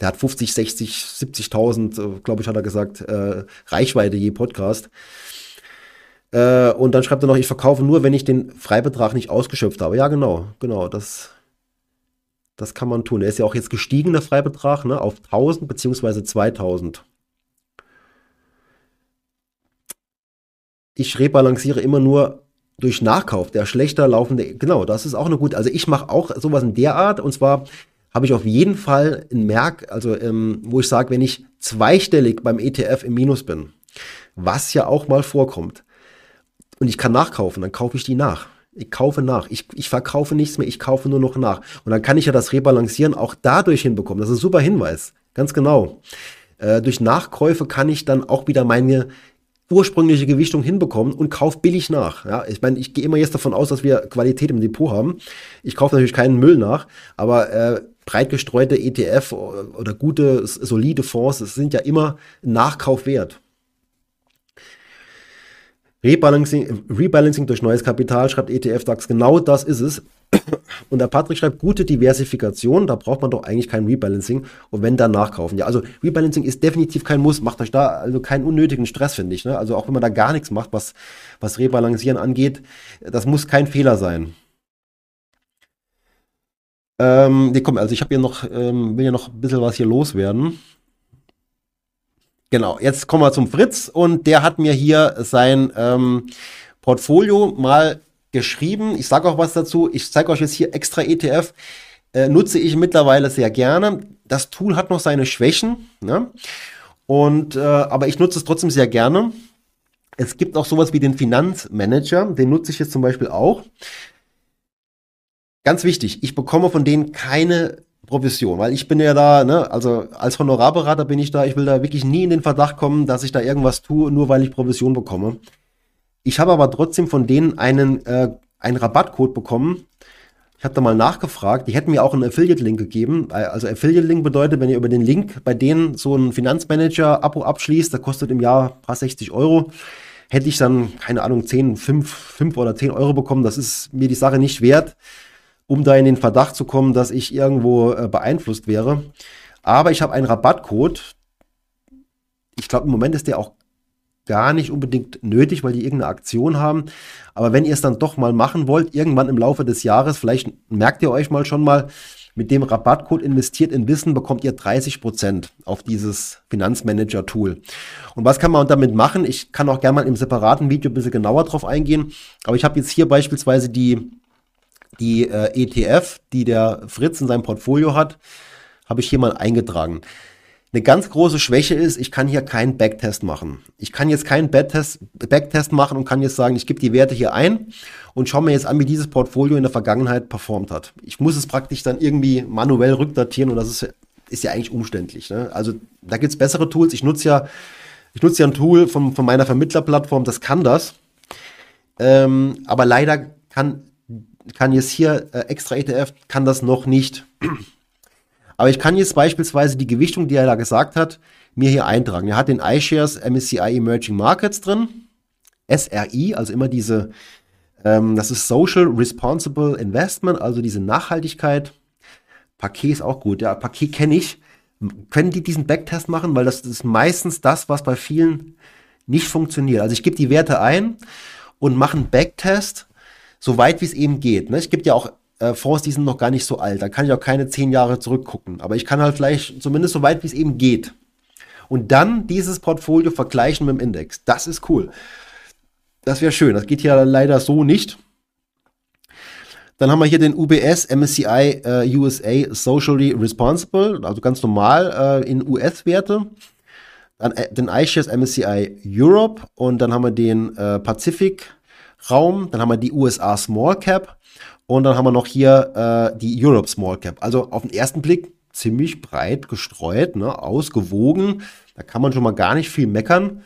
Der hat 50, 60, 70.000, glaube ich, hat er gesagt, äh, Reichweite je Podcast. Äh, und dann schreibt er noch, ich verkaufe nur, wenn ich den Freibetrag nicht ausgeschöpft habe. Ja, genau, genau, das, das kann man tun. Er ist ja auch jetzt gestiegen, der Freibetrag, ne, auf 1000 beziehungsweise 2000. ich rebalanciere immer nur durch Nachkauf, der schlechter laufende, genau, das ist auch eine gute, also ich mache auch sowas in der Art und zwar habe ich auf jeden Fall ein Merk, also ähm, wo ich sage, wenn ich zweistellig beim ETF im Minus bin, was ja auch mal vorkommt, und ich kann nachkaufen, dann kaufe ich die nach. Ich kaufe nach. Ich, ich verkaufe nichts mehr, ich kaufe nur noch nach. Und dann kann ich ja das Rebalancieren auch dadurch hinbekommen. Das ist ein super Hinweis. Ganz genau. Äh, durch Nachkäufe kann ich dann auch wieder meine ursprüngliche Gewichtung hinbekommen und kaufe billig nach. Ja, ich meine, ich gehe immer jetzt davon aus, dass wir Qualität im Depot haben. Ich kaufe natürlich keinen Müll nach, aber äh, breit gestreute ETF oder gute, solide Fonds sind ja immer Nachkauf wert. Rebalancing, Rebalancing durch neues Kapital, schreibt ETF DAX, genau das ist es. Und der Patrick schreibt, gute Diversifikation, da braucht man doch eigentlich kein Rebalancing und wenn dann nachkaufen. Ja, also Rebalancing ist definitiv kein Muss, macht euch da also keinen unnötigen Stress, finde ich. Ne? Also auch wenn man da gar nichts macht, was, was Rebalancieren angeht, das muss kein Fehler sein. Ähm, nee, komm, also ich habe hier noch, ähm, will ja noch ein bisschen was hier loswerden. Genau, jetzt kommen wir zum Fritz und der hat mir hier sein ähm, Portfolio mal geschrieben. Ich sage auch was dazu. Ich zeige euch jetzt hier extra ETF. Äh, nutze ich mittlerweile sehr gerne. Das Tool hat noch seine Schwächen, ne? Und äh, aber ich nutze es trotzdem sehr gerne. Es gibt auch sowas wie den Finanzmanager, den nutze ich jetzt zum Beispiel auch. Ganz wichtig, ich bekomme von denen keine Provision, weil ich bin ja da, ne, also als Honorarberater bin ich da, ich will da wirklich nie in den Verdacht kommen, dass ich da irgendwas tue, nur weil ich Provision bekomme. Ich habe aber trotzdem von denen einen, äh, einen Rabattcode bekommen. Ich habe da mal nachgefragt. Die hätten mir auch einen Affiliate-Link gegeben. Also Affiliate-Link bedeutet, wenn ihr über den Link bei denen so ein Finanzmanager-Abo abschließt, der kostet im Jahr paar 60 Euro, hätte ich dann, keine Ahnung, 10, 5, 5 oder 10 Euro bekommen. Das ist mir die Sache nicht wert, um da in den Verdacht zu kommen, dass ich irgendwo äh, beeinflusst wäre. Aber ich habe einen Rabattcode. Ich glaube, im Moment ist der auch gar nicht unbedingt nötig, weil die irgendeine Aktion haben. Aber wenn ihr es dann doch mal machen wollt, irgendwann im Laufe des Jahres, vielleicht merkt ihr euch mal schon mal, mit dem Rabattcode investiert in Wissen bekommt ihr 30 Prozent auf dieses Finanzmanager-Tool. Und was kann man damit machen? Ich kann auch gerne mal im separaten Video ein bisschen genauer drauf eingehen. Aber ich habe jetzt hier beispielsweise die, die äh, ETF, die der Fritz in seinem Portfolio hat, habe ich hier mal eingetragen. Eine ganz große Schwäche ist, ich kann hier keinen Backtest machen. Ich kann jetzt keinen Backtest, machen und kann jetzt sagen, ich gebe die Werte hier ein und schaue mir jetzt an, wie dieses Portfolio in der Vergangenheit performt hat. Ich muss es praktisch dann irgendwie manuell rückdatieren und das ist, ist ja eigentlich umständlich. Ne? Also da gibt es bessere Tools. Ich nutze ja, ich nutze ja ein Tool von, von meiner Vermittlerplattform, das kann das. Ähm, aber leider kann, kann jetzt hier äh, extra ETF kann das noch nicht. Aber ich kann jetzt beispielsweise die Gewichtung, die er da gesagt hat, mir hier eintragen. Er hat den iShares MSCI Emerging Markets drin, SRI, also immer diese, ähm, das ist Social Responsible Investment, also diese Nachhaltigkeit. Paket ist auch gut, ja, Paket kenne ich. Können die diesen Backtest machen, weil das ist meistens das, was bei vielen nicht funktioniert. Also ich gebe die Werte ein und mache einen Backtest, so weit wie es eben geht. Ne? Es gibt ja auch äh, Fonds, die sind noch gar nicht so alt. Da kann ich auch keine zehn Jahre zurückgucken. Aber ich kann halt vielleicht zumindest so weit, wie es eben geht. Und dann dieses Portfolio vergleichen mit dem Index. Das ist cool. Das wäre schön. Das geht ja leider so nicht. Dann haben wir hier den UBS MSCI äh, USA Socially Responsible, also ganz normal äh, in US-Werte. Dann äh, den iShares MSCI Europe und dann haben wir den äh, Pacific Raum, dann haben wir die USA Small Cap und dann haben wir noch hier äh, die Europe Small Cap. Also auf den ersten Blick ziemlich breit gestreut, ne, ausgewogen. Da kann man schon mal gar nicht viel meckern.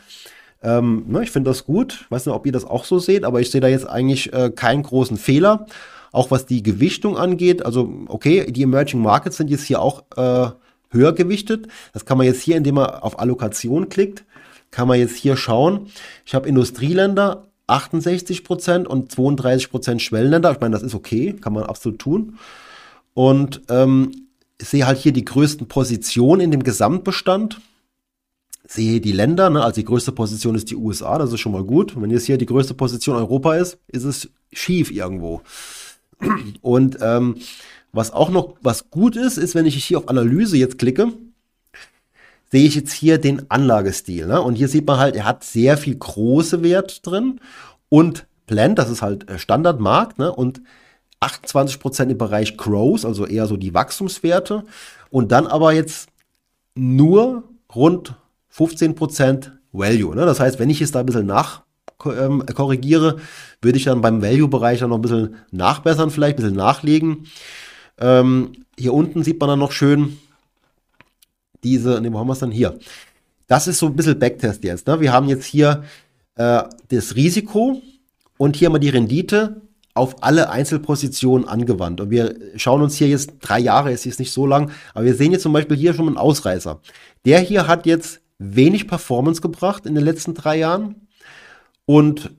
Ähm, ne, ich finde das gut. Ich weiß nicht, ob ihr das auch so seht, aber ich sehe da jetzt eigentlich äh, keinen großen Fehler. Auch was die Gewichtung angeht. Also, okay, die Emerging Markets sind jetzt hier auch äh, höher gewichtet. Das kann man jetzt hier, indem man auf Allokation klickt, kann man jetzt hier schauen. Ich habe Industrieländer, 68 Prozent und 32 Prozent Schwellenländer. Ich meine, das ist okay, kann man absolut tun. Und ähm, ich sehe halt hier die größten Positionen in dem Gesamtbestand. Sehe die Länder, ne? also die größte Position ist die USA, das ist schon mal gut. Wenn jetzt hier die größte Position Europa ist, ist es schief irgendwo. Und ähm, was auch noch was gut ist, ist, wenn ich hier auf Analyse jetzt klicke, sehe ich jetzt hier den Anlagestil. Ne? Und hier sieht man halt, er hat sehr viel große Wert drin und Blend, das ist halt äh, Standardmarkt, ne? und 28% im Bereich Growth, also eher so die Wachstumswerte. Und dann aber jetzt nur rund 15% Value. Ne? Das heißt, wenn ich jetzt da ein bisschen nach ähm, korrigiere, würde ich dann beim Value-Bereich dann noch ein bisschen nachbessern, vielleicht ein bisschen nachlegen. Ähm, hier unten sieht man dann noch schön diese, ne, wo haben wir es dann hier? Das ist so ein bisschen Backtest jetzt. Ne? Wir haben jetzt hier äh, das Risiko und hier haben wir die Rendite auf alle Einzelpositionen angewandt. Und wir schauen uns hier jetzt drei Jahre, es ist nicht so lang, aber wir sehen jetzt zum Beispiel hier schon einen Ausreißer. Der hier hat jetzt wenig Performance gebracht in den letzten drei Jahren und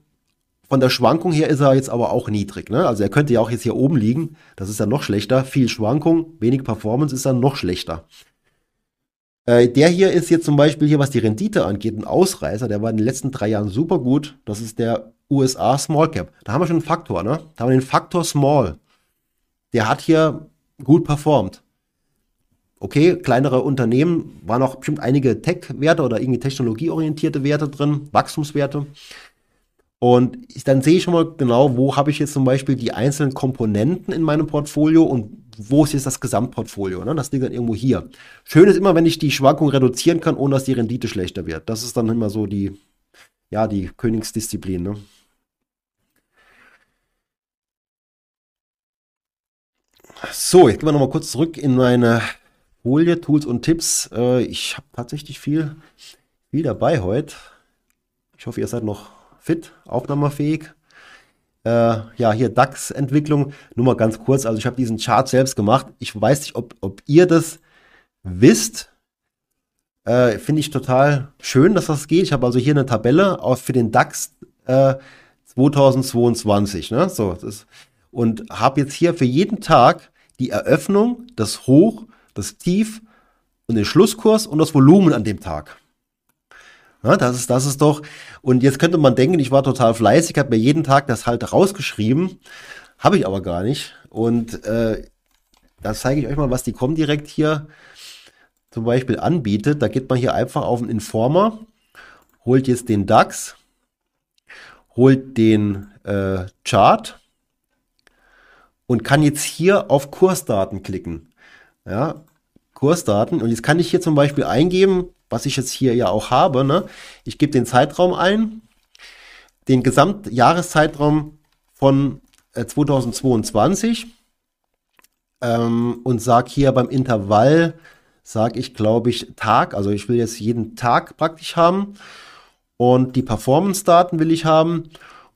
von der Schwankung her ist er jetzt aber auch niedrig. Ne? Also er könnte ja auch jetzt hier oben liegen. Das ist ja noch schlechter. Viel Schwankung, wenig Performance ist dann noch schlechter. Äh, der hier ist jetzt zum Beispiel hier, was die Rendite angeht, ein Ausreißer. Der war in den letzten drei Jahren super gut. Das ist der USA Small Cap. Da haben wir schon einen Faktor, ne? Da haben wir den Faktor Small. Der hat hier gut performt. Okay, kleinere Unternehmen, waren auch bestimmt einige Tech-Werte oder irgendwie technologieorientierte Werte drin, Wachstumswerte. Und ich, dann sehe ich schon mal genau, wo habe ich jetzt zum Beispiel die einzelnen Komponenten in meinem Portfolio und wo ist jetzt das Gesamtportfolio? Ne? Das liegt dann irgendwo hier. Schön ist immer, wenn ich die Schwankung reduzieren kann, ohne dass die Rendite schlechter wird. Das ist dann immer so die, ja, die Königsdisziplin. Ne? So, jetzt gehen wir nochmal kurz zurück in meine Folie, Tools und Tipps. Äh, ich habe tatsächlich viel, viel dabei heute. Ich hoffe, ihr seid noch fit, aufnahmefähig. Äh, ja, hier DAX-Entwicklung. Nur mal ganz kurz. Also ich habe diesen Chart selbst gemacht. Ich weiß nicht, ob, ob ihr das wisst. Äh, Finde ich total schön, dass das geht. Ich habe also hier eine Tabelle auch für den DAX äh, 2022. Ne? So, das, und habe jetzt hier für jeden Tag die Eröffnung, das Hoch, das Tief und den Schlusskurs und das Volumen an dem Tag. Ja, das ist, das ist doch. Und jetzt könnte man denken, ich war total fleißig, habe mir jeden Tag das halt rausgeschrieben. Habe ich aber gar nicht. Und äh, da zeige ich euch mal, was die Comdirect hier zum Beispiel anbietet. Da geht man hier einfach auf den Informer, holt jetzt den DAX, holt den äh, Chart und kann jetzt hier auf Kursdaten klicken. Ja, Kursdaten. Und jetzt kann ich hier zum Beispiel eingeben, was ich jetzt hier ja auch habe. Ne? Ich gebe den Zeitraum ein, den Gesamtjahreszeitraum von äh, 2022 ähm, und sage hier beim Intervall, sage ich glaube ich Tag, also ich will jetzt jeden Tag praktisch haben und die Performance-Daten will ich haben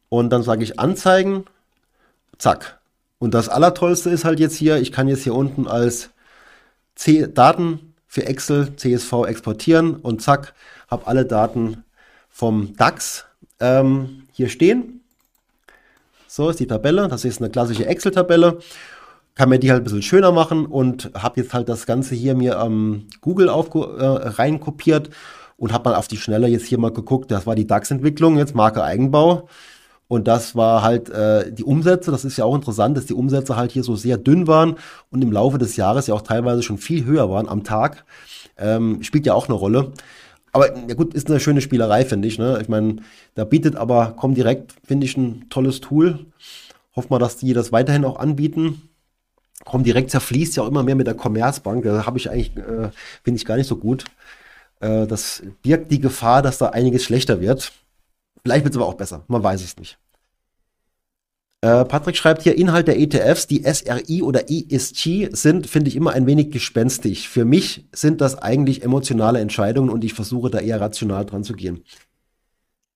und dann sage ich Anzeigen, zack. Und das Allertollste ist halt jetzt hier, ich kann jetzt hier unten als C Daten für Excel, CSV exportieren und zack, habe alle Daten vom DAX ähm, hier stehen. So ist die Tabelle, das ist eine klassische Excel-Tabelle. Kann mir die halt ein bisschen schöner machen und habe jetzt halt das Ganze hier mir am ähm, Google auf, äh, reinkopiert und habe mal auf die Schnelle jetzt hier mal geguckt. Das war die DAX-Entwicklung, jetzt Marke Eigenbau. Und das war halt äh, die Umsätze, das ist ja auch interessant, dass die Umsätze halt hier so sehr dünn waren und im Laufe des Jahres ja auch teilweise schon viel höher waren am Tag. Ähm, spielt ja auch eine Rolle. Aber ja gut, ist eine schöne Spielerei, finde ich. Ne? Ich meine, da bietet aber Comdirect, finde ich, ein tolles Tool. Hoffen wir, dass die das weiterhin auch anbieten. Comdirect zerfließt ja auch immer mehr mit der Commerzbank. Da habe ich eigentlich, äh, finde ich gar nicht so gut. Äh, das birgt die Gefahr, dass da einiges schlechter wird. Vielleicht wird es aber auch besser. Man weiß es nicht. Äh, Patrick schreibt hier, Inhalt der ETFs, die SRI oder ESG sind, finde ich immer ein wenig gespenstig. Für mich sind das eigentlich emotionale Entscheidungen und ich versuche da eher rational dran zu gehen.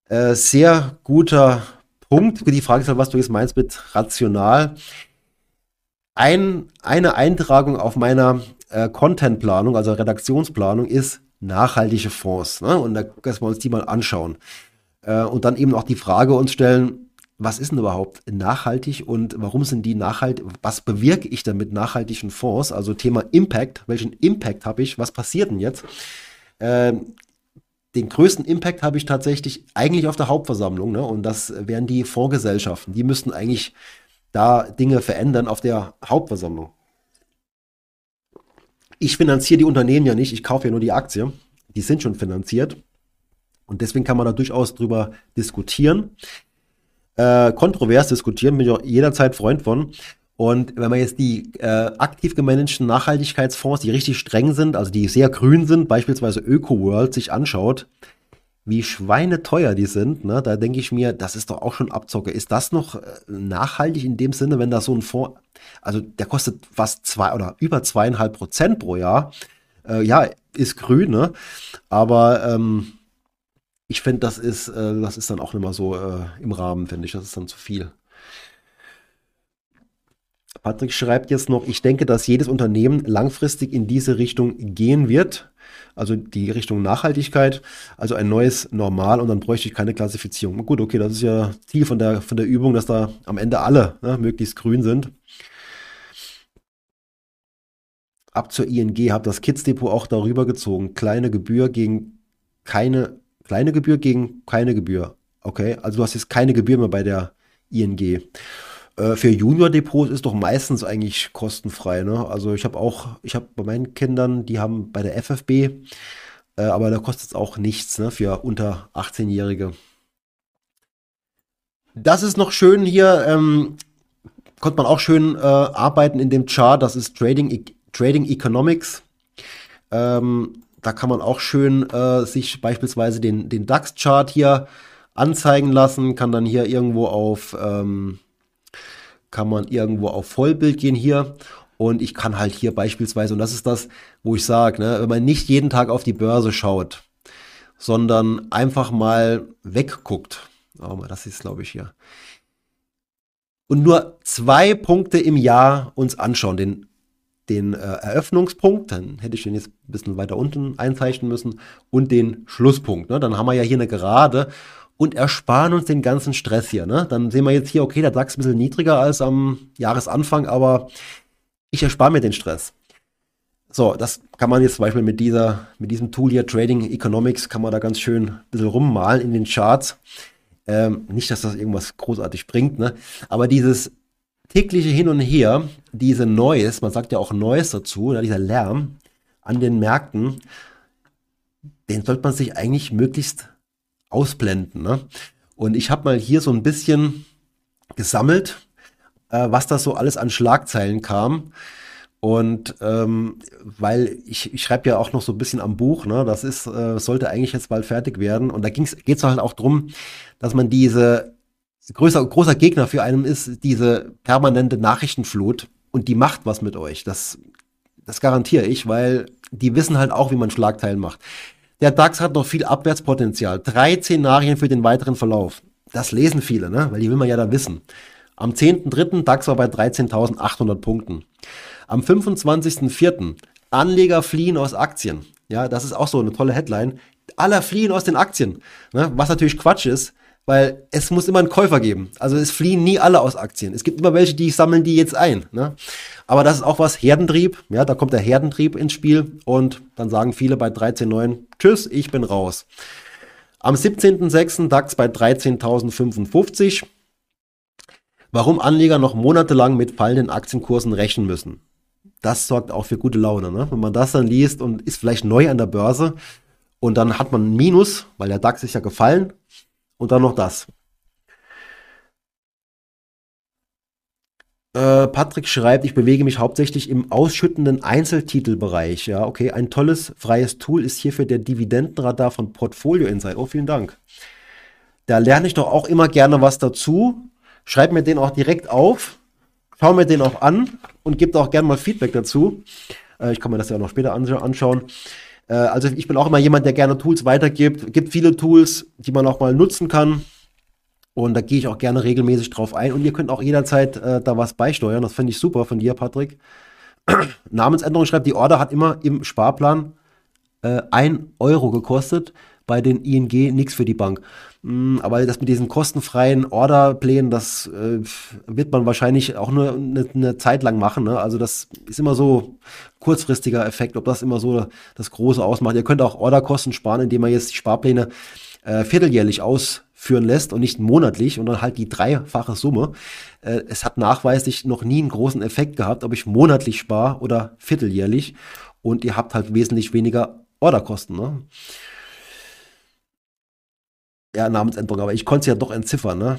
Äh, sehr guter Punkt. Die Frage ist halt, was du jetzt meinst mit rational. Ein, eine Eintragung auf meiner äh, Contentplanung, also Redaktionsplanung, ist nachhaltige Fonds. Ne? Und da können wir uns die mal anschauen. Äh, und dann eben auch die Frage uns stellen, was ist denn überhaupt nachhaltig und warum sind die nachhaltig, was bewirke ich denn mit nachhaltigen Fonds? Also Thema Impact, welchen Impact habe ich, was passiert denn jetzt? Ähm, den größten Impact habe ich tatsächlich eigentlich auf der Hauptversammlung, ne? und das wären die Fondsgesellschaften. Die müssten eigentlich da Dinge verändern auf der Hauptversammlung. Ich finanziere die Unternehmen ja nicht, ich kaufe ja nur die Aktie. Die sind schon finanziert. Und deswegen kann man da durchaus drüber diskutieren. Äh, kontrovers diskutieren, bin ich auch jederzeit Freund von. Und wenn man jetzt die äh, aktiv gemanagten Nachhaltigkeitsfonds, die richtig streng sind, also die sehr grün sind, beispielsweise ÖkoWorld, sich anschaut, wie schweineteuer die sind, ne, da denke ich mir, das ist doch auch schon Abzocke. Ist das noch äh, nachhaltig in dem Sinne, wenn da so ein Fonds, also der kostet fast zwei oder über zweieinhalb Prozent pro Jahr. Äh, ja, ist grün, ne? Aber ähm, ich finde, das ist, äh, das ist dann auch nicht mehr so äh, im Rahmen, finde ich. Das ist dann zu viel. Patrick schreibt jetzt noch, ich denke, dass jedes Unternehmen langfristig in diese Richtung gehen wird. Also die Richtung Nachhaltigkeit, also ein neues Normal und dann bräuchte ich keine Klassifizierung. Gut, okay, das ist ja Ziel von der, von der Übung, dass da am Ende alle ne, möglichst grün sind. Ab zur ING habe das Kids-Depot auch darüber gezogen. Kleine Gebühr gegen keine Kleine Gebühr gegen keine Gebühr. Okay, also du hast jetzt keine Gebühr mehr bei der ING. Äh, für Junior-Depots ist doch meistens eigentlich kostenfrei. Ne? Also ich habe auch, ich habe bei meinen Kindern, die haben bei der FFB, äh, aber da kostet es auch nichts ne, für unter 18-Jährige. Das ist noch schön hier, ähm, konnte man auch schön äh, arbeiten in dem Chart. Das ist Trading, e Trading Economics. Ähm, da kann man auch schön äh, sich beispielsweise den, den DAX-Chart hier anzeigen lassen, kann dann hier irgendwo auf, ähm, kann man irgendwo auf Vollbild gehen hier. Und ich kann halt hier beispielsweise, und das ist das, wo ich sage, ne, wenn man nicht jeden Tag auf die Börse schaut, sondern einfach mal wegguckt, oh, das ist glaube ich hier, und nur zwei Punkte im Jahr uns anschauen, den den äh, Eröffnungspunkt, dann hätte ich den jetzt ein bisschen weiter unten einzeichnen müssen, und den Schlusspunkt. Ne? Dann haben wir ja hier eine Gerade und ersparen uns den ganzen Stress hier. Ne? Dann sehen wir jetzt hier, okay, der DAX ein bisschen niedriger als am Jahresanfang, aber ich erspare mir den Stress. So, das kann man jetzt zum Beispiel mit, dieser, mit diesem Tool hier, Trading Economics, kann man da ganz schön ein bisschen rummalen in den Charts. Ähm, nicht, dass das irgendwas großartig bringt, ne? aber dieses tägliche Hin und Her, diese Neues, man sagt ja auch Neues dazu, ja, dieser Lärm an den Märkten, den sollte man sich eigentlich möglichst ausblenden. Ne? Und ich habe mal hier so ein bisschen gesammelt, äh, was da so alles an Schlagzeilen kam. Und ähm, weil ich, ich schreibe ja auch noch so ein bisschen am Buch, ne, das ist, äh, sollte eigentlich jetzt bald fertig werden. Und da geht es halt auch drum, dass man diese größer, großer Gegner für einen ist, diese permanente Nachrichtenflut und die macht was mit euch. Das, das garantiere ich, weil die wissen halt auch, wie man Schlagteilen macht. Der DAX hat noch viel Abwärtspotenzial. Drei Szenarien für den weiteren Verlauf. Das lesen viele, ne? weil die will man ja da wissen. Am 10.3. DAX war bei 13.800 Punkten. Am 25.04. Anleger fliehen aus Aktien. Ja, das ist auch so eine tolle Headline. Alle fliehen aus den Aktien. Ne? Was natürlich Quatsch ist, weil es muss immer einen Käufer geben. Also es fliehen nie alle aus Aktien. Es gibt immer welche, die sammeln die jetzt ein. Ne? Aber das ist auch was Herdentrieb. Ja, da kommt der Herdentrieb ins Spiel und dann sagen viele bei 13,9 Tschüss, ich bin raus. Am 17.06. DAX bei 13.055. Warum Anleger noch monatelang mit fallenden Aktienkursen rechnen müssen das sorgt auch für gute Laune. Ne? Wenn man das dann liest und ist vielleicht neu an der Börse und dann hat man ein Minus, weil der DAX ist ja gefallen und dann noch das. Äh, Patrick schreibt, ich bewege mich hauptsächlich im ausschüttenden Einzeltitelbereich. Ja, okay, ein tolles freies Tool ist hierfür der Dividendenradar von Portfolio Insight. Oh, vielen Dank. Da lerne ich doch auch immer gerne was dazu. Schreib mir den auch direkt auf Schau mir den auch an und gebe auch gerne mal Feedback dazu. Äh, ich kann mir das ja auch noch später anschauen. Äh, also ich bin auch immer jemand, der gerne Tools weitergibt. Es gibt viele Tools, die man auch mal nutzen kann. Und da gehe ich auch gerne regelmäßig drauf ein. Und ihr könnt auch jederzeit äh, da was beisteuern. Das finde ich super von dir, Patrick. Namensänderung schreibt, die Order hat immer im Sparplan äh, 1 Euro gekostet. Bei den ING nichts für die Bank. Hm, aber das mit diesen kostenfreien Orderplänen, das äh, wird man wahrscheinlich auch nur eine, eine Zeit lang machen. Ne? Also das ist immer so kurzfristiger Effekt, ob das immer so das Große ausmacht. Ihr könnt auch Orderkosten sparen, indem man jetzt die Sparpläne äh, vierteljährlich ausführen lässt und nicht monatlich und dann halt die dreifache Summe. Äh, es hat nachweislich noch nie einen großen Effekt gehabt, ob ich monatlich spare oder vierteljährlich und ihr habt halt wesentlich weniger Orderkosten. Ne? Ja, Namensänderung, aber ich konnte es ja doch entziffern, ne?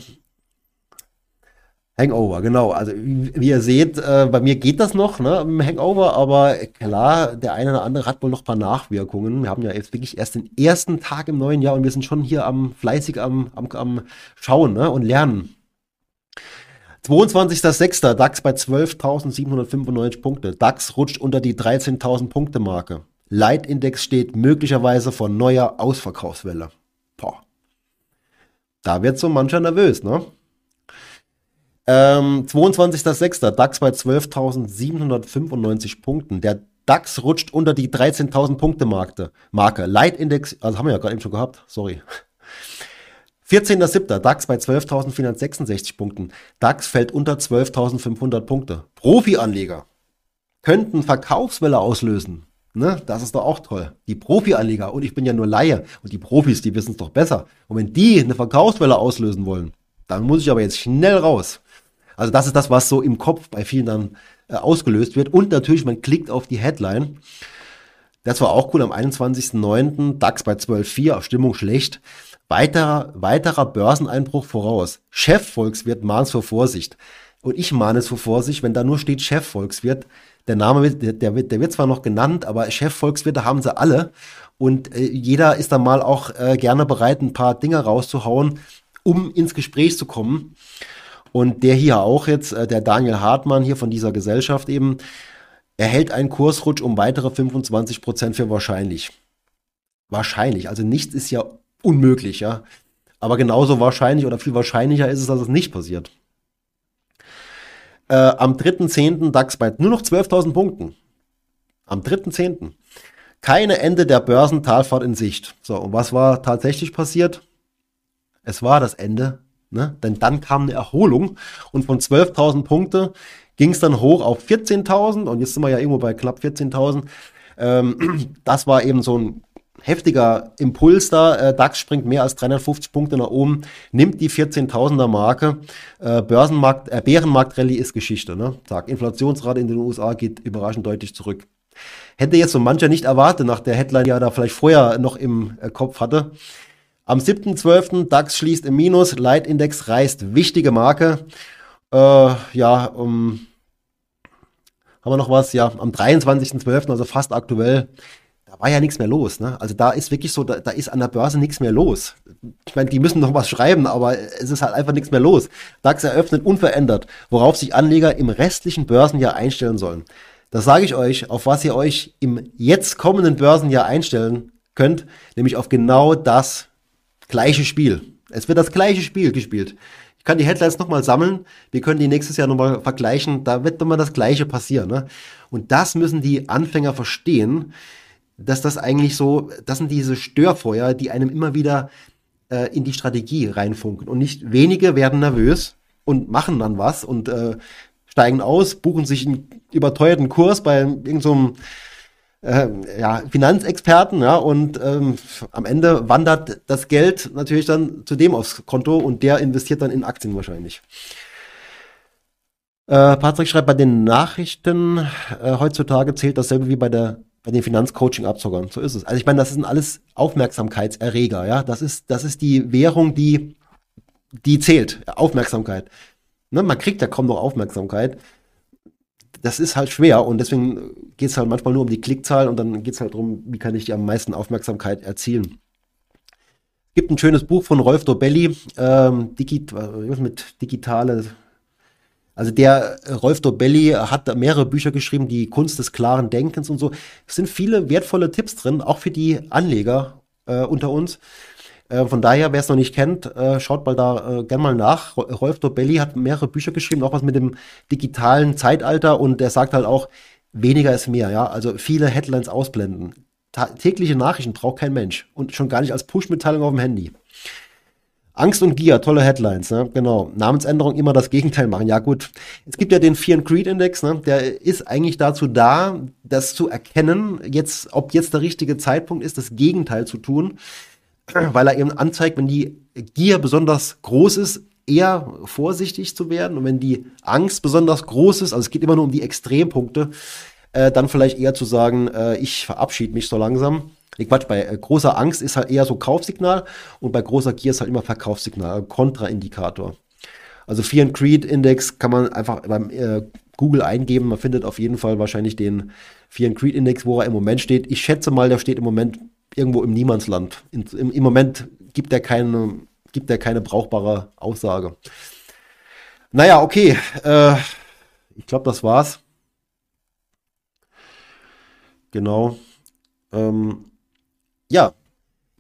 Hangover, genau. Also wie, wie ihr seht, äh, bei mir geht das noch, ne, im Hangover, aber klar, der eine oder andere hat wohl noch ein paar Nachwirkungen. Wir haben ja jetzt wirklich erst den ersten Tag im neuen Jahr und wir sind schon hier am fleißig am, am, am Schauen ne, und Lernen. 22.06. DAX bei 12.795 Punkte. DAX rutscht unter die 13.000 Punkte Marke. Leitindex steht möglicherweise vor neuer Ausverkaufswelle. Boah. Da wird so mancher nervös, ne? Ähm, 22.06. DAX bei 12.795 Punkten. Der DAX rutscht unter die 13.000 Punkte Marke. Leitindex, also haben wir ja gerade eben schon gehabt, sorry. 14.07. DAX bei 12.466 Punkten. DAX fällt unter 12.500 Punkte. Profi-Anleger könnten Verkaufswelle auslösen. Ne? Das ist doch auch toll. Die Profi-Anleger, und ich bin ja nur Laie, und die Profis, die wissen es doch besser. Und wenn die eine Verkaufswelle auslösen wollen, dann muss ich aber jetzt schnell raus. Also das ist das, was so im Kopf bei vielen dann äh, ausgelöst wird. Und natürlich, man klickt auf die Headline. Das war auch cool am 21.09. DAX bei 12,4, Stimmung schlecht. Weiterer, weiterer Börseneinbruch voraus. Chefvolkswirt mahnt vor Vorsicht. Und ich mahne es vor Vorsicht, wenn da nur steht Chefvolkswirt, der Name wird, der, der, wird, der wird zwar noch genannt, aber Chefvolkswirte haben sie alle. Und äh, jeder ist dann mal auch äh, gerne bereit, ein paar Dinge rauszuhauen, um ins Gespräch zu kommen. Und der hier auch jetzt, äh, der Daniel Hartmann hier von dieser Gesellschaft eben, erhält einen Kursrutsch um weitere 25 Prozent für wahrscheinlich. Wahrscheinlich. Also nichts ist ja unmöglich, ja. Aber genauso wahrscheinlich oder viel wahrscheinlicher ist es, dass es nicht passiert. Äh, am 3.10. DAX bei nur noch 12.000 Punkten. Am 3.10. Keine Ende der Börsentalfahrt in Sicht. So, und was war tatsächlich passiert? Es war das Ende, ne? denn dann kam eine Erholung und von 12.000 Punkte ging es dann hoch auf 14.000 und jetzt sind wir ja irgendwo bei knapp 14.000. Ähm, das war eben so ein heftiger Impuls da. Äh, DAX springt mehr als 350 Punkte nach oben, nimmt die 14.000er Marke. Äh, Börsenmarkt, äh, Bärenmarkt-Rallye ist Geschichte. Ne? Tag. Inflationsrate in den USA geht überraschend deutlich zurück. Hätte jetzt so mancher nicht erwartet, nach der Headline, die er da vielleicht vorher noch im äh, Kopf hatte. Am 7.12. DAX schließt im Minus, Leitindex reißt wichtige Marke. Äh, ja, um haben wir noch was? Ja, am 23.12., also fast aktuell, war ja nichts mehr los. Ne? Also da ist wirklich so, da, da ist an der Börse nichts mehr los. Ich meine, die müssen noch was schreiben, aber es ist halt einfach nichts mehr los. DAX eröffnet unverändert, worauf sich Anleger im restlichen Börsenjahr einstellen sollen. Das sage ich euch, auf was ihr euch im jetzt kommenden Börsenjahr einstellen könnt, nämlich auf genau das gleiche Spiel. Es wird das gleiche Spiel gespielt. Ich kann die Headlines nochmal sammeln. Wir können die nächstes Jahr nochmal vergleichen. Da wird nochmal das Gleiche passieren. Ne? Und das müssen die Anfänger verstehen, dass das eigentlich so, das sind diese Störfeuer, die einem immer wieder äh, in die Strategie reinfunken. Und nicht wenige werden nervös und machen dann was und äh, steigen aus, buchen sich einen überteuerten Kurs bei irgendeinem so äh, ja, Finanzexperten, ja, und ähm, am Ende wandert das Geld natürlich dann zu dem aufs Konto und der investiert dann in Aktien wahrscheinlich. Äh, Patrick schreibt bei den Nachrichten, äh, heutzutage zählt dasselbe wie bei der bei den Finanzcoaching-Abzockern. So ist es. Also ich meine, das sind alles Aufmerksamkeitserreger, ja. Das ist, das ist die Währung, die, die zählt. Aufmerksamkeit. Ne, man kriegt ja kaum noch Aufmerksamkeit das ist halt schwer und deswegen geht es halt manchmal nur um die Klickzahl und dann geht es halt darum, wie kann ich die am meisten Aufmerksamkeit erzielen. Es gibt ein schönes Buch von Rolf Dobelli, ähm, Digit mit digitale. Also der Rolf Dobelli hat mehrere Bücher geschrieben, die Kunst des klaren Denkens und so. Es sind viele wertvolle Tipps drin, auch für die Anleger äh, unter uns. Äh, von daher, wer es noch nicht kennt, äh, schaut mal da äh, gerne mal nach. Rolf Dobelli hat mehrere Bücher geschrieben, auch was mit dem digitalen Zeitalter und der sagt halt auch, weniger ist mehr, ja. Also viele Headlines ausblenden. Ta tägliche Nachrichten braucht kein Mensch und schon gar nicht als Push-Mitteilung auf dem Handy. Angst und Gier, tolle Headlines, ne? genau. Namensänderung immer das Gegenteil machen. Ja gut, es gibt ja den Fear and Creed Index, ne? der ist eigentlich dazu da, das zu erkennen, jetzt, ob jetzt der richtige Zeitpunkt ist, das Gegenteil zu tun weil er eben anzeigt, wenn die Gier besonders groß ist, eher vorsichtig zu werden und wenn die Angst besonders groß ist, also es geht immer nur um die Extrempunkte, äh, dann vielleicht eher zu sagen, äh, ich verabschiede mich so langsam. Nee, Quatsch, bei äh, großer Angst ist halt eher so Kaufsignal und bei großer Gier ist halt immer Verkaufssignal, Kontraindikator. Also Fear and Creed Index kann man einfach beim äh, Google eingeben. Man findet auf jeden Fall wahrscheinlich den Fear and Creed Index, wo er im Moment steht. Ich schätze mal, der steht im Moment irgendwo im Niemandsland. In, im, im, Moment gibt er keine, gibt er keine brauchbare Aussage. Naja, okay. Äh, ich glaube, das war's. Genau. Ähm, ja,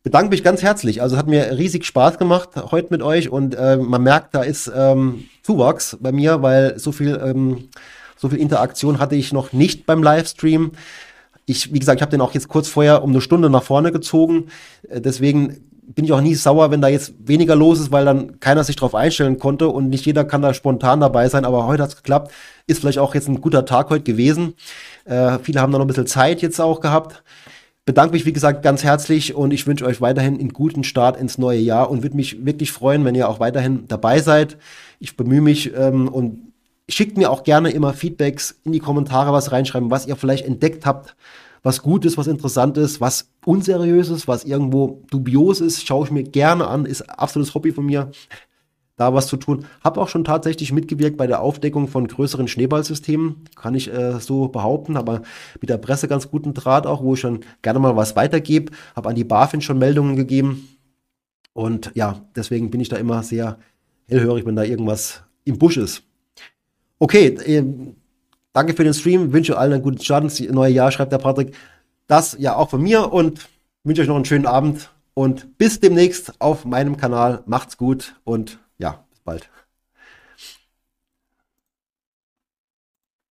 bedanke mich ganz herzlich. Also hat mir riesig Spaß gemacht heute mit euch und äh, man merkt, da ist ähm, Zuwachs bei mir, weil so viel, ähm, so viel Interaktion hatte ich noch nicht beim Livestream. Ich, wie gesagt, ich habe den auch jetzt kurz vorher um eine Stunde nach vorne gezogen. Äh, deswegen bin ich auch nie sauer, wenn da jetzt weniger los ist, weil dann keiner sich darauf einstellen konnte und nicht jeder kann da spontan dabei sein. Aber heute hat es geklappt. Ist vielleicht auch jetzt ein guter Tag heute gewesen. Äh, viele haben da noch ein bisschen Zeit jetzt auch gehabt. Bedanke mich, wie gesagt, ganz herzlich und ich wünsche euch weiterhin einen guten Start ins neue Jahr und würde mich wirklich freuen, wenn ihr auch weiterhin dabei seid. Ich bemühe mich ähm, und schickt mir auch gerne immer Feedbacks in die Kommentare, was reinschreiben, was ihr vielleicht entdeckt habt, was gut ist, was interessant ist, was unseriös ist, was irgendwo dubios ist, schaue ich mir gerne an, ist absolutes Hobby von mir, da was zu tun. Habe auch schon tatsächlich mitgewirkt bei der Aufdeckung von größeren Schneeballsystemen, kann ich äh, so behaupten, aber mit der Presse ganz guten Draht auch, wo ich schon gerne mal was weitergebe, habe an die BaFin schon Meldungen gegeben und ja, deswegen bin ich da immer sehr hellhörig, wenn da irgendwas im Busch ist. Okay, äh, danke für den Stream, wünsche allen einen guten Start ins neue Jahr, schreibt der Patrick. Das ja auch von mir und wünsche euch noch einen schönen Abend und bis demnächst auf meinem Kanal. Macht's gut und bald.